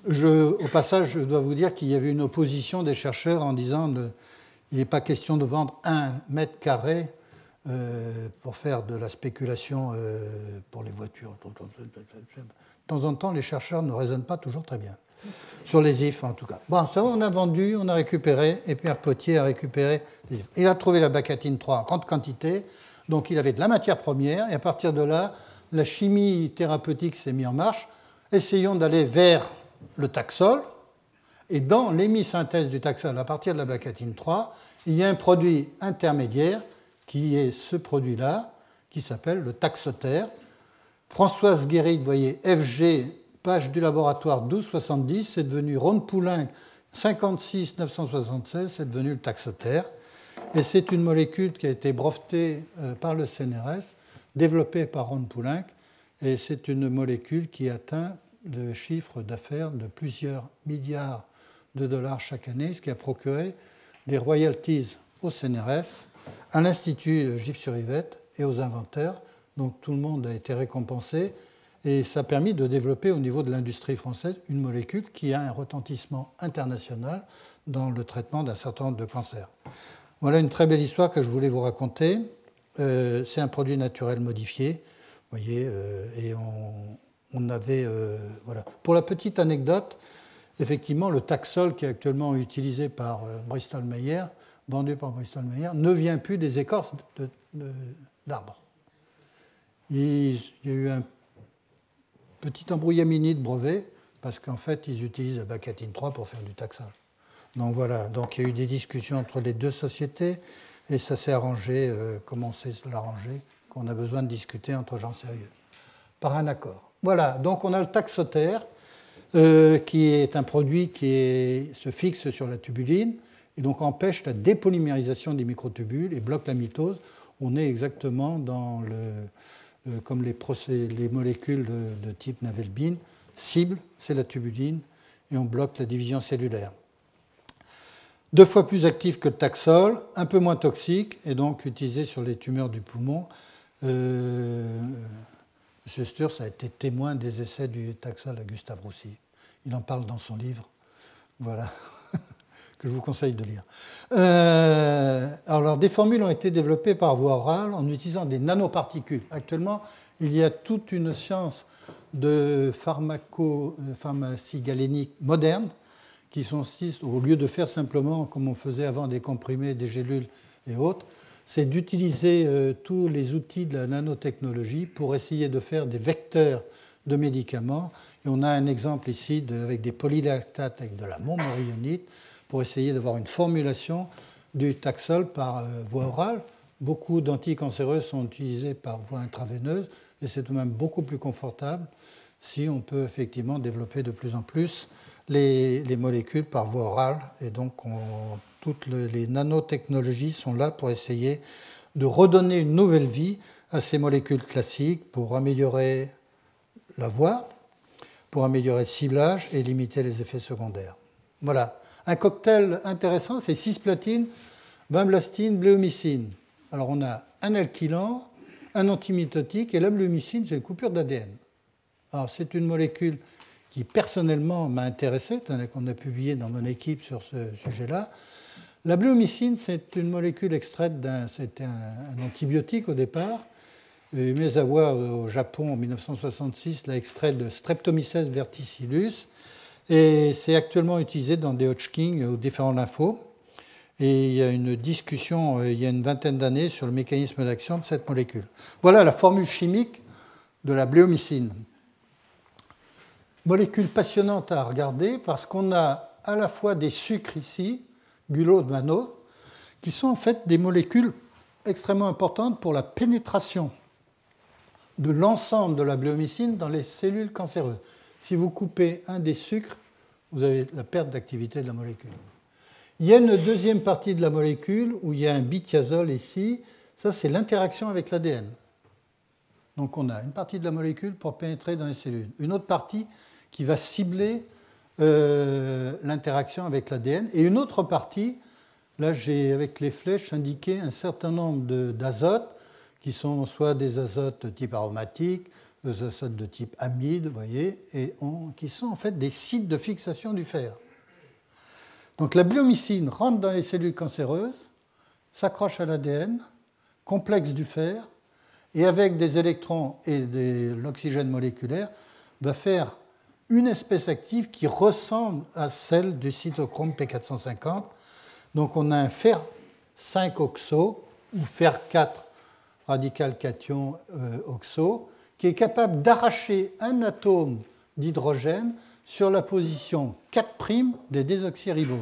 au passage, je dois vous dire qu'il y avait une opposition des chercheurs en disant qu'il n'est pas question de vendre un mètre carré euh, pour faire de la spéculation euh, pour les voitures de temps en temps, les chercheurs ne raisonnent pas toujours très bien. Sur les ifs, en tout cas. Bon, ça, on a vendu, on a récupéré, et Pierre Potier a récupéré. Il a trouvé la bacatine 3 en grande quantité, donc il avait de la matière première, et à partir de là, la chimie thérapeutique s'est mise en marche. Essayons d'aller vers le taxol, et dans l'hémisynthèse du taxol, à partir de la bacatine 3, il y a un produit intermédiaire qui est ce produit-là, qui s'appelle le taxotère, Françoise vous voyez, FG, page du laboratoire 1270, c'est devenu Ron Poulin 56 976, c'est devenu le taxotère. Et c'est une molécule qui a été brevetée euh, par le CNRS, développée par Ron Poulenc, et c'est une molécule qui atteint le chiffre d'affaires de plusieurs milliards de dollars chaque année, ce qui a procuré des royalties au CNRS, à l'Institut Gif-sur-Yvette et aux inventeurs, donc tout le monde a été récompensé. Et ça a permis de développer au niveau de l'industrie française une molécule qui a un retentissement international dans le traitement d'un certain nombre de cancers. Voilà une très belle histoire que je voulais vous raconter. Euh, c'est un produit naturel modifié, vous voyez, euh, et on, avait, euh, voilà. Pour la petite anecdote, effectivement, le Taxol qui est actuellement utilisé par Bristol Myers vendu par Bristol Myers, ne vient plus des écorces d'arbres. Il y a eu un petit embrouillamini de brevets parce qu'en fait, ils utilisent la bacatine 3 pour faire du taxage. Donc voilà, donc il y a eu des discussions entre les deux sociétés et ça s'est arrangé euh, comme on sait l'arranger, qu'on a besoin de discuter entre gens sérieux, par un accord. Voilà, donc on a le taxotère, euh, qui est un produit qui se fixe sur la tubuline et donc empêche la dépolymérisation des microtubules et bloque la mitose. On est exactement dans le, comme les, les molécules de, de type navelbine. Cible, c'est la tubuline et on bloque la division cellulaire deux fois plus actif que le taxol, un peu moins toxique et donc utilisé sur les tumeurs du poumon. Euh, M. Sturz a été témoin des essais du taxol à Gustave Roussy. Il en parle dans son livre, voilà, que je vous conseille de lire. Euh, alors, des formules ont été développées par voie orale en utilisant des nanoparticules. Actuellement, il y a toute une science de pharmacie galénique moderne qui consiste, au lieu de faire simplement comme on faisait avant des comprimés, des gélules et autres, c'est d'utiliser euh, tous les outils de la nanotechnologie pour essayer de faire des vecteurs de médicaments. Et on a un exemple ici avec des polylactates avec de la montmorillonite pour essayer d'avoir une formulation du taxol par euh, voie orale. Beaucoup d'anticancéreuses sont utilisées par voie intraveineuse et c'est tout de même beaucoup plus confortable si on peut effectivement développer de plus en plus les, molécules par voie orale. Et donc, toutes les nanotechnologies sont là pour essayer de redonner une nouvelle vie à ces molécules classiques pour améliorer la voie, pour améliorer le ciblage et limiter les effets secondaires. Voilà. Un cocktail intéressant, c'est cisplatine, vinblastine, bléomycine. Alors on a un alkylant, un antimitotique et la bléomycine, c'est une coupure d'ADN. Alors c'est une molécule qui personnellement m'a intéressé, qu'on a publié dans mon équipe sur ce sujet-là. La bléomycine, c'est une molécule extraite d'un, c'était un, antibiotique au départ. Mesawa au Japon en 1966 l'a extrait de Streptomyces verticillus et c'est actuellement utilisé dans des Hodgkin ou différents lymphos. Et il y a une discussion euh, il y a une vingtaine d'années sur le mécanisme d'action de cette molécule. Voilà la formule chimique de la bléomycine. Molécule passionnante à regarder parce qu'on a à la fois des sucres ici, gulot de mano, qui sont en fait des molécules extrêmement importantes pour la pénétration de l'ensemble de la bléomycine dans les cellules cancéreuses. Si vous coupez un des sucres, vous avez la perte d'activité de la molécule. Il y a une deuxième partie de la molécule où il y a un bithiazole ici. Ça, c'est l'interaction avec l'ADN. Donc on a une partie de la molécule pour pénétrer dans les cellules. Une autre partie, qui va cibler euh, l'interaction avec l'ADN. Et une autre partie, là j'ai avec les flèches indiqué un certain nombre d'azotes qui sont soit des azotes type aromatique, azotes de type amide, vous voyez, et qui sont en fait des sites de fixation du fer. Donc la biomycine rentre dans les cellules cancéreuses, s'accroche à l'ADN, complexe du fer, et avec des électrons et de l'oxygène moléculaire, va faire une espèce active qui ressemble à celle du cytochrome P450. Donc on a un fer 5 oxo ou fer 4 radical cation euh, oxo qui est capable d'arracher un atome d'hydrogène sur la position 4' des désoxyriboses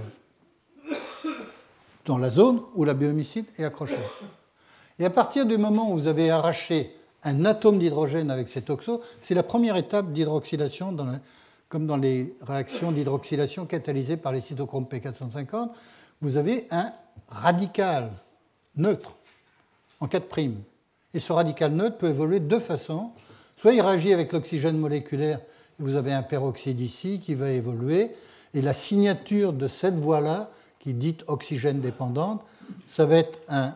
dans la zone où la biomycine est accrochée. Et à partir du moment où vous avez arraché un atome d'hydrogène avec cet oxo, c'est la première étape d'hydroxylation comme dans les réactions d'hydroxylation catalysées par les cytochromes P450, vous avez un radical neutre en 4'. Et ce radical neutre peut évoluer de deux façons. Soit il réagit avec l'oxygène moléculaire, et vous avez un peroxyde ici qui va évoluer, et la signature de cette voie-là, qui dit oxygène dépendante, ça va être un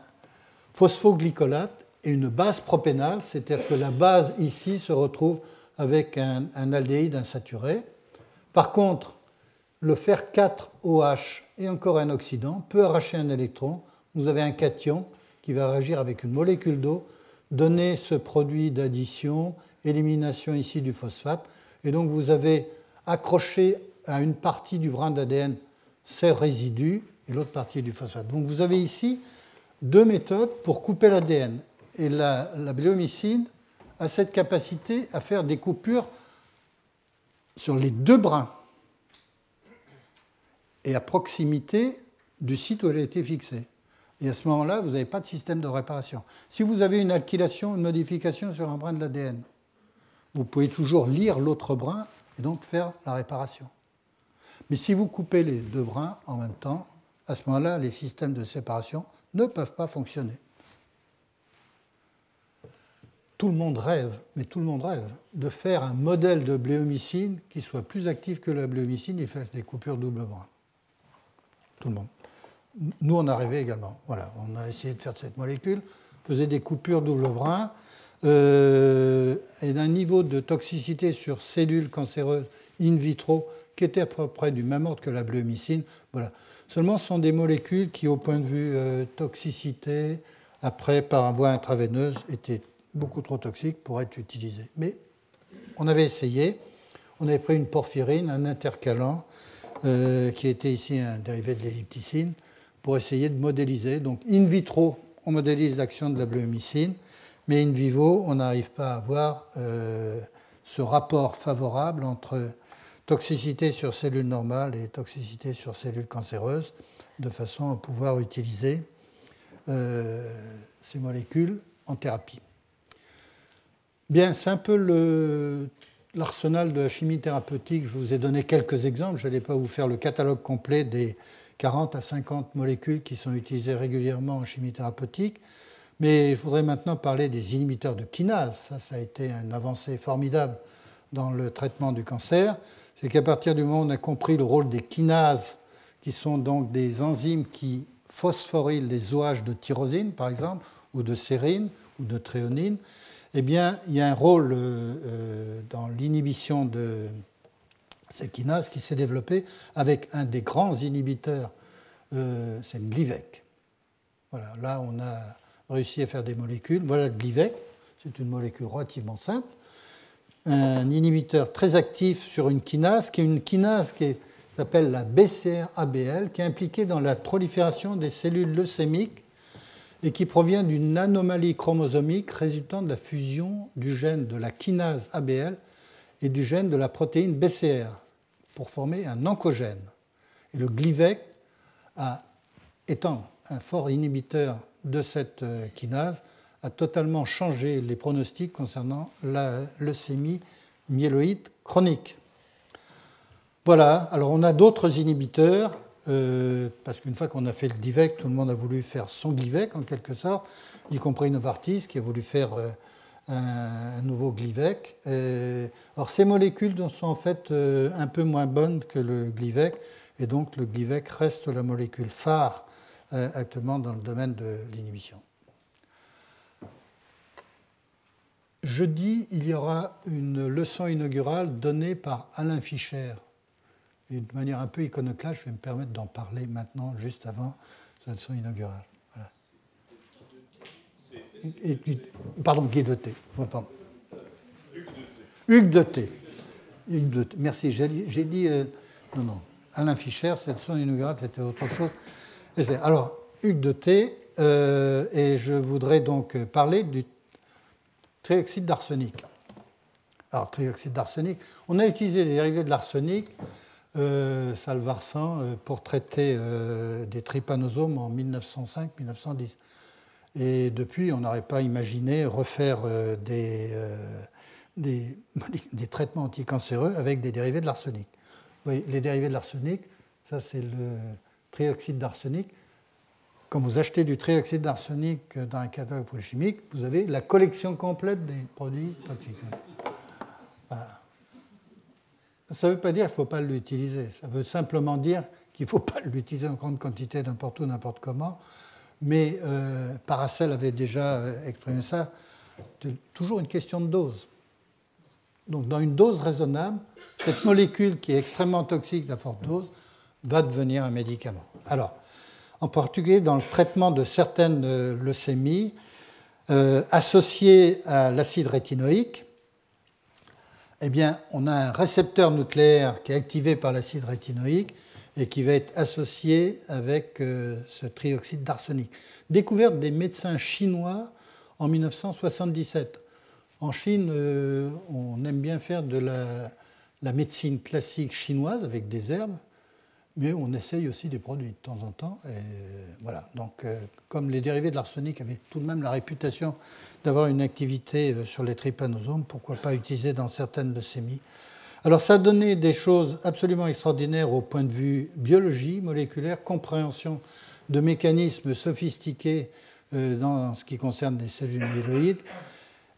phosphoglycolate et une base propénale, c'est-à-dire que la base ici se retrouve avec un, aldéhyde insaturé. Par contre, le fer 4OH et encore un oxydant peut arracher un électron. Vous avez un cation qui va réagir avec une molécule d'eau, donner ce produit d'addition, élimination ici du phosphate. Et donc vous avez accroché à une partie du brin d'ADN ces résidus et l'autre partie du phosphate. Donc vous avez ici deux méthodes pour couper l'ADN. Et la, la bléomycine a cette capacité à faire des coupures sur les deux brins et à proximité du site où elle a été fixée. Et à ce moment-là, vous n'avez pas de système de réparation. Si vous avez une alkylation, une modification sur un brin de l'ADN, vous pouvez toujours lire l'autre brin et donc faire la réparation. Mais si vous coupez les deux brins en même temps, à ce moment-là, les systèmes de séparation ne peuvent pas fonctionner. Tout le monde rêve, mais tout le monde rêve, de faire un modèle de bléomycine qui soit plus actif que la bléomycine et fasse des coupures double brin. Tout le monde. Nous, on a rêvé également. Voilà, on a essayé de faire cette molécule, faisait des coupures double brin, euh, et d'un niveau de toxicité sur cellules cancéreuses in vitro qui était à peu près du même ordre que la bléomycine. Voilà. Seulement, ce sont des molécules qui, au point de vue euh, toxicité, après par voie intraveineuse, étaient beaucoup trop toxiques pour être utilisées. Mais on avait essayé. On avait pris une porphyrine, un intercalant, euh, qui était ici un dérivé de l'ellipticine, pour essayer de modéliser. Donc, in vitro, on modélise l'action de la bléomycine, mais in vivo, on n'arrive pas à avoir euh, ce rapport favorable entre toxicité sur cellules normales et toxicité sur cellules cancéreuses, de façon à pouvoir utiliser euh, ces molécules en thérapie. Bien, c'est un peu l'arsenal de la chimie thérapeutique. Je vous ai donné quelques exemples. Je n'allais pas vous faire le catalogue complet des 40 à 50 molécules qui sont utilisées régulièrement en chimie thérapeutique. Mais je voudrais maintenant parler des inhibiteurs de kinase. Ça, ça a été une avancée formidable dans le traitement du cancer c'est qu'à partir du moment où on a compris le rôle des kinases, qui sont donc des enzymes qui phosphorylent les OH de tyrosine, par exemple, ou de sérine, ou de tréonine, eh bien, il y a un rôle euh, euh, dans l'inhibition de ces kinases qui s'est développé avec un des grands inhibiteurs, euh, c'est le Glivec. Voilà, là, on a réussi à faire des molécules. Voilà le Glivec, c'est une molécule relativement simple un inhibiteur très actif sur une kinase, qui est une kinase qui s'appelle la BCR-ABL, qui est impliquée dans la prolifération des cellules leucémiques et qui provient d'une anomalie chromosomique résultant de la fusion du gène de la kinase ABL et du gène de la protéine BCR pour former un oncogène. Et le Glivec, étant un fort inhibiteur de cette euh, kinase, a totalement changé les pronostics concernant la leucémie myéloïde chronique. Voilà, alors on a d'autres inhibiteurs, euh, parce qu'une fois qu'on a fait le Glivec, tout le monde a voulu faire son Glivec en quelque sorte, y compris Novartis qui a voulu faire euh, un, nouveau Glivec. alors ces molécules sont en fait un peu moins bonnes que le Glivec, et donc le Glivec reste la molécule phare actuellement dans le domaine de l'inhibition. Jeudi, il y aura une leçon inaugurale donnée par Alain Fischer. Et de manière un peu iconoclaste, je vais me permettre d'en parler maintenant, juste avant sa leçon inaugurale. pardon, Guy de T. Hugues de T. Hugues de T. Merci. J'ai dit. Euh, non, non. Alain Fischer, cette leçon inaugurale, c'était autre chose. Alors, Hugues de T. Euh, et je voudrais donc parler du trioxyde d'arsenic. Alors, trioxyde d'arsenic, on a utilisé des dérivés de l'arsenic, euh, salvarsan, euh, pour traiter des trypanosomes en 1905-1910. Et depuis, on n'aurait pas imaginé refaire des, des, [LAUGHS] des, traitements anticancéreux avec des dérivés de l'arsenic. les dérivés de l'arsenic, ça c'est le trioxyde d'arsenic. Quand vous achetez du trioxyde d'arsenic dans un catalogue chimique, vous avez la collection complète des produits toxiques. Ça ne veut pas dire qu'il ne faut pas l'utiliser. Ça veut simplement dire qu'il ne faut pas [LAUGHS] l'utiliser en grande quantité n'importe où, n'importe comment. Mais euh, Paracel avait déjà euh, exprimé ça. Toujours une question de dose. Donc, dans une dose raisonnable, cette molécule qui est extrêmement toxique à forte dose va devenir un médicament. Alors, en particulier dans le traitement de certaines euh, leucémies euh, associées à l'acide rétinoïque. Eh bien, on a un récepteur nucléaire qui est activé par l'acide rétinoïque et qui va être associé avec euh, ce trioxyde d'arsenic. Découverte des médecins chinois en 1977. En Chine, euh, on aime bien faire de la, médecine classique chinoise avec des herbes, mais on essaye aussi des produits de temps en temps. Et voilà. Donc, euh, comme les dérivés de l'arsenic avaient tout de même la réputation d'avoir une activité sur les trypanosomes, pourquoi pas utiliser dans certaines leucémies alors ça a donné des choses absolument extraordinaires au point de vue biologie moléculaire, compréhension de mécanismes sophistiqués euh, dans ce qui concerne les cellules myéloïdes.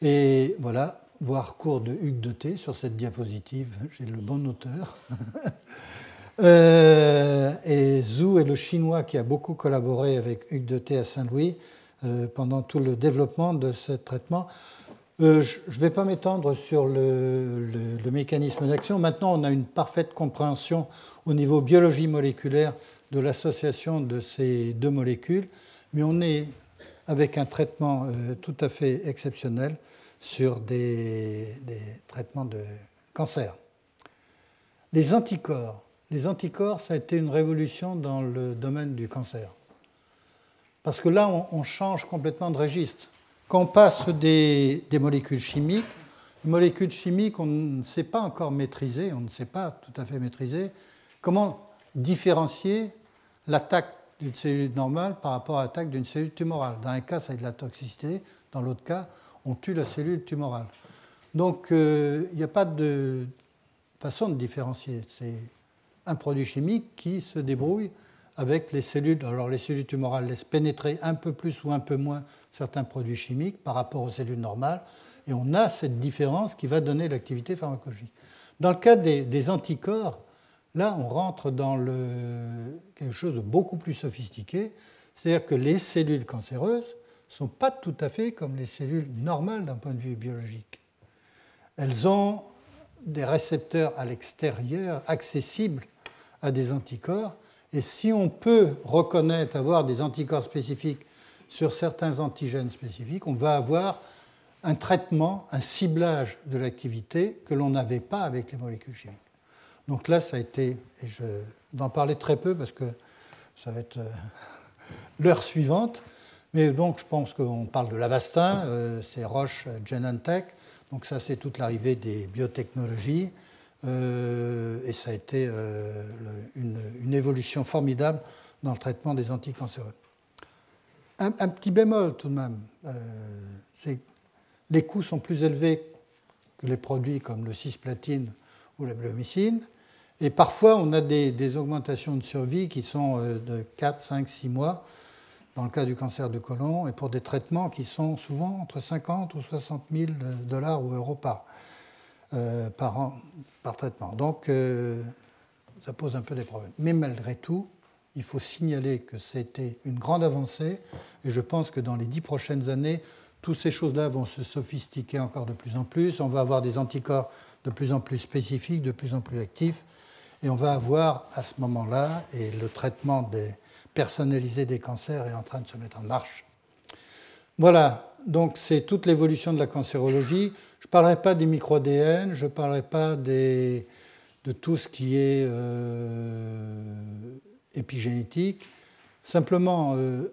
Et voilà, voir cours de Hugues de T sur cette diapositive, j'ai le bon auteur. [LAUGHS] Euh, et Zhu est le chinois qui a beaucoup collaboré avec Hugues de T à Saint-Louis euh, pendant tout le développement de ce traitement. Euh, je ne vais pas m'étendre sur le, mécanisme d'action. Maintenant, on a une parfaite compréhension au niveau biologie moléculaire de l'association de ces deux molécules, mais on est avec un traitement tout à fait exceptionnel sur des, traitements de cancer. Les anticorps. Les anticorps, ça a été une révolution dans le domaine du cancer. Parce que là, on change complètement de registre. Quand on passe des, molécules chimiques, les molécules chimiques, on ne sait pas encore maîtriser, on ne sait pas tout à fait maîtriser comment différencier l'attaque d'une cellule normale par rapport à l'attaque d'une cellule tumorale. Dans un cas, ça a de la toxicité, dans l'autre cas, on tue la cellule tumorale. Donc, euh, il n'y a pas de façon de différencier. Un produit chimique qui se débrouille avec les cellules. Alors les cellules tumorales laissent pénétrer un peu plus ou un peu moins certains produits chimiques par rapport aux cellules normales, et on a cette différence qui va donner l'activité pharmacologique. Dans le cas des, anticorps, là on rentre dans quelque chose de beaucoup plus sophistiqué, c'est-à-dire que les cellules cancéreuses ne sont pas tout à fait comme les cellules normales d'un point de vue biologique. Elles ont des récepteurs à l'extérieur accessibles à des anticorps et si on peut reconnaître, avoir des anticorps spécifiques sur certains antigènes spécifiques, on va avoir un traitement, un ciblage de l'activité que l'on n'avait pas avec les molécules chimiques. Donc là, ça a été, et je vais en parler très peu parce que ça va être euh, [LAUGHS] l'heure suivante, mais donc je pense qu'on parle de l'Avastin, euh, c'est Roche Genentech, donc ça c'est toute l'arrivée des biotechnologies. Euh, et ça a été euh, une, évolution formidable dans le traitement des anticancéreux. Un, petit bémol tout de même, euh, c'est les coûts sont plus élevés que les produits comme le cisplatine ou la bleomycine, et parfois on a des, des, augmentations de survie qui sont de 4, 5, 6 mois dans le cas du cancer du côlon, et pour des traitements qui sont souvent entre 50 ou 60 000 dollars ou euros par, par an par traitement. Donc, euh, ça pose un peu des problèmes. Mais malgré tout, il faut signaler que c'était une grande avancée et je pense que dans les dix prochaines années, toutes ces choses-là vont se sophistiquer encore de plus en plus. On va avoir des anticorps de plus en plus spécifiques, de plus en plus actifs et on va avoir à ce moment-là, et le traitement personnalisé des cancers est en train de se mettre en marche. Voilà, donc c'est toute l'évolution de la cancérologie. Je ne parlerai pas des micro-ADN, je ne parlerai pas de tout ce qui est euh, épigénétique. Simplement, euh,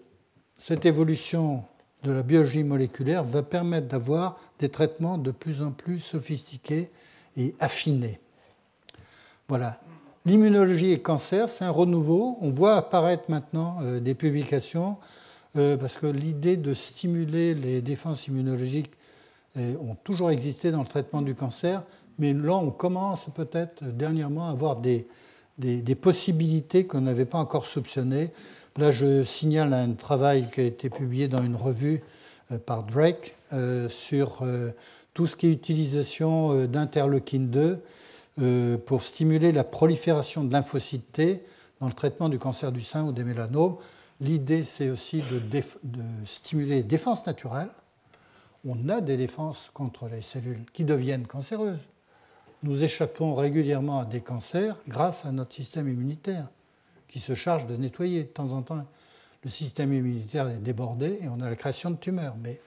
cette évolution de la biologie moléculaire va permettre d'avoir des traitements de plus en plus sophistiqués et affinés. Voilà. L'immunologie et cancer, c'est un renouveau. On voit apparaître maintenant euh, des publications parce que l'idée de stimuler les défenses immunologiques ont toujours existé dans le traitement du cancer, mais là, on commence peut-être dernièrement à avoir des, des, possibilités qu'on n'avait pas encore soupçonnées. Là, je signale un travail qui a été publié dans une revue euh, par Drake euh, sur euh, tout ce qui est utilisation d'interleukine 2 pour stimuler la prolifération de lymphocytes T dans le traitement du cancer du sein ou des mélanomes. L'idée, c'est aussi de, de stimuler les défenses naturelles on a des défenses contre les cellules qui deviennent cancéreuses. Nous échappons régulièrement à des cancers grâce à notre système immunitaire qui se charge de nettoyer. De temps en temps, le système immunitaire est débordé et on a la création de tumeurs. Mais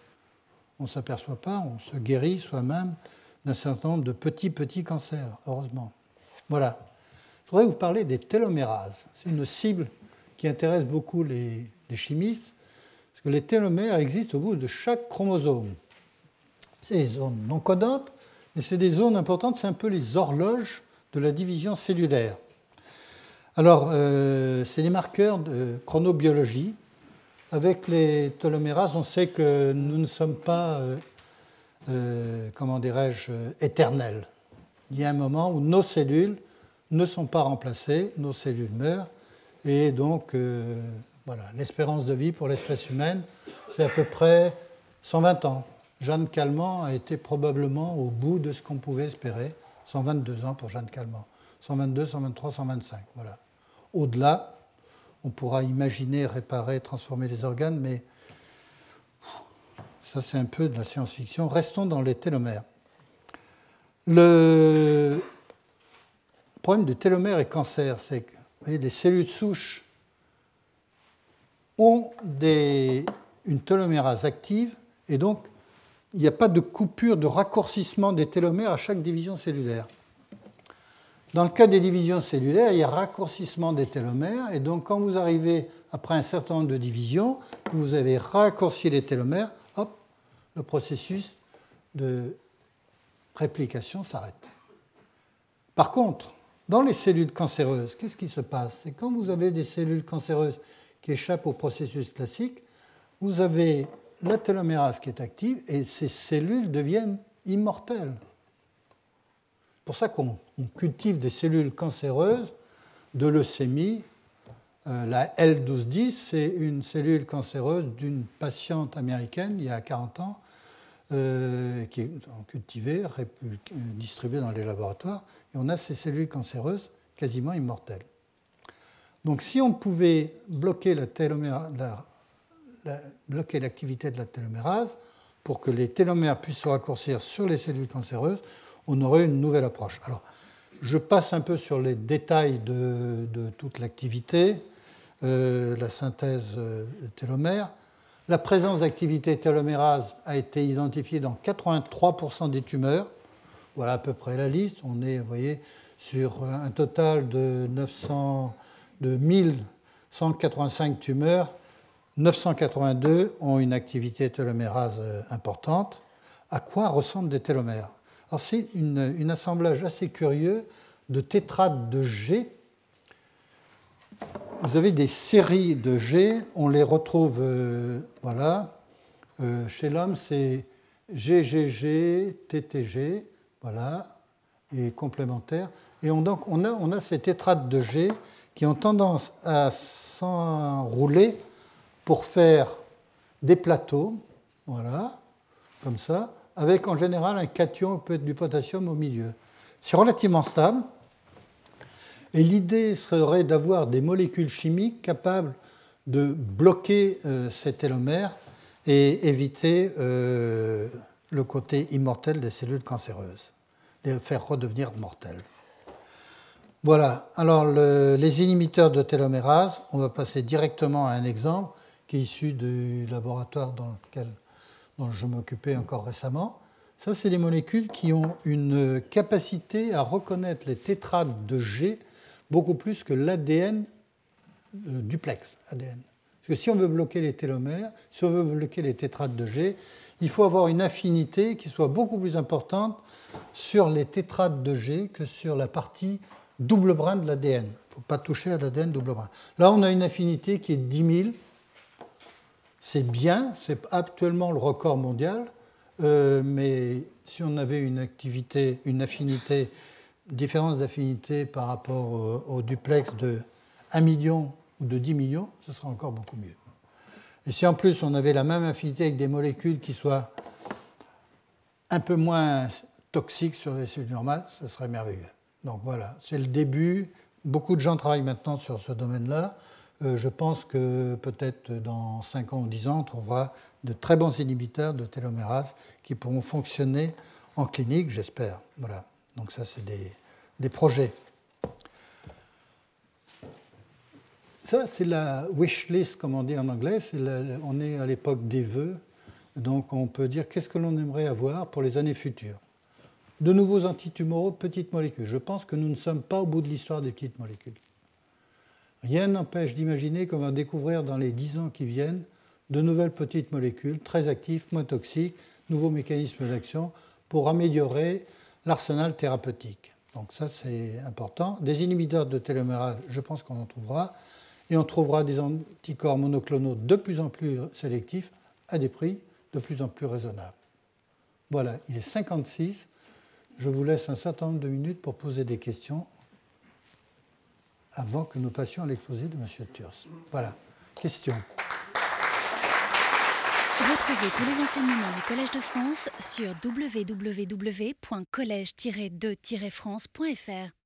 on ne s'aperçoit pas, on se guérit soi-même d'un certain nombre de petits, petits cancers, heureusement. Voilà. je voudrais vous parler des télomérases. C'est une cible qui intéresse beaucoup les, chimistes, parce que les télomères existent au bout de chaque chromosome. Des zones non codantes, mais c'est des zones importantes, c'est un peu les horloges de la division cellulaire. Alors, euh, c'est des marqueurs de chronobiologie. Avec les télomérases, on sait que nous ne sommes pas, euh, euh, comment dirais-je, éternels. Il y a un moment où nos cellules ne sont pas remplacées, nos cellules meurent, et donc, voilà, l'espérance de vie pour l'espèce humaine, c'est à peu près 120 ans. Jeanne Calment a été probablement au bout de ce qu'on pouvait espérer. 122 ans pour Jeanne Calment. 122, 123, 125. Voilà. Au-delà, on pourra imaginer réparer, transformer les organes, mais ça c'est un peu de la science-fiction. Restons dans les télomères. Le problème du télomère et cancer, c'est que les cellules souches ont une télomérase active et donc il n'y a pas de coupure, de raccourcissement des télomères à chaque division cellulaire. Dans le cas des divisions cellulaires, il y a raccourcissement des télomères et donc quand vous arrivez après un certain nombre de divisions, vous avez raccourci les télomères, hop, le processus de réplication s'arrête. Par contre, dans les cellules cancéreuses, qu'est-ce qui se passe? C'est quand vous avez des cellules cancéreuses qui échappent au processus classique, vous avez la télomérase qui est active et ces cellules deviennent immortelles. Pour ça qu'on cultive des cellules cancéreuses de leucémie. Euh, la L1210, c'est une cellule cancéreuse d'une patiente américaine il y a 40 ans euh, qui est cultivée, distribuée dans les laboratoires, et on a ces cellules cancéreuses quasiment immortelles. Donc si on pouvait bloquer l'activité de la télomérase pour que les télomères puissent se raccourcir sur les cellules cancéreuses, on aurait une nouvelle approche. Alors, je passe un peu sur les détails de, toute l'activité, euh, la synthèse euh, télomère. La présence d'activité télomérase a été identifiée dans 83% des tumeurs. Voilà à peu près la liste. On est, vous voyez, sur un total de, 900, de 1185 tumeurs. 982 ont une activité télomérase euh, importante. À quoi ressemblent des télomères? Alors c'est un assemblage assez curieux de tétrades de G vous avez des séries de G, on les retrouve, euh, voilà, euh, chez l'homme c'est GGG, TTG, voilà, et complémentaires. Et on, a, on a ces tétrades de G qui ont tendance à s'enrouler pour faire des plateaux, voilà, comme ça, avec en général un cation, peut être du potassium au milieu. C'est relativement stable, et l'idée serait d'avoir des molécules chimiques capables de bloquer euh, ces télomères et éviter euh, le côté immortel des cellules cancéreuses, les faire redevenir mortelles. Voilà, alors les inhibiteurs de télomérase, on va passer directement à un exemple qui est issu du laboratoire dans lequel dont je m'occupais encore récemment. Ça, c'est des molécules qui ont une capacité à reconnaître les tétrades de G beaucoup plus que l'ADN euh, duplex ADN. Parce que si on veut bloquer les télomères, si on veut bloquer les tétrades de G, il faut avoir une affinité qui soit beaucoup plus importante sur les tétrades de G que sur la partie double brin de l'ADN. Il ne faut pas toucher à l'ADN double brin. Là, on a une affinité qui est 10 000. C'est bien, c'est actuellement le record mondial, euh, mais si on avait une activité, une affinité différence d'affinité par rapport au, duplex de 1 million ou de 10 millions, ce serait encore beaucoup mieux. Et si en plus on avait la même affinité avec des molécules qui soient un peu moins toxiques sur les cellules normales, ce serait merveilleux. Donc voilà, c'est le début. Beaucoup de gens travaillent maintenant sur ce domaine-là. Euh, je pense que peut-être dans 5 ans ou 10 ans, on trouvera de très bons inhibiteurs de télomérase qui pourront fonctionner en clinique, j'espère. Voilà. Donc ça, c'est des, projets. Ça, c'est la wish list, comme on dit en anglais. on est à l'époque des vœux. Donc on peut dire qu'est-ce que l'on aimerait avoir pour les années futures? de nouveaux antitumoraux petites molécules. Je pense que nous ne sommes pas au bout de l'histoire des petites molécules. Rien n'empêche d'imaginer qu'on va découvrir dans les 10 ans qui viennent de nouvelles petites molécules très actives, moins toxiques, nouveaux mécanismes d'action pour améliorer l'arsenal thérapeutique. Donc ça, c'est important. Des inhibiteurs de télomérase, je pense qu'on en trouvera. Et on trouvera des anticorps monoclonaux de plus en plus sélectifs à des prix de plus en plus raisonnables. Voilà, il est 56. Je vous laisse un certain nombre de minutes pour poser des questions avant que nous passions à l'exposé de M. Thurs. Voilà, question. Retrouvez tous les enseignements du Collège de France sur www.colège-2-france.fr.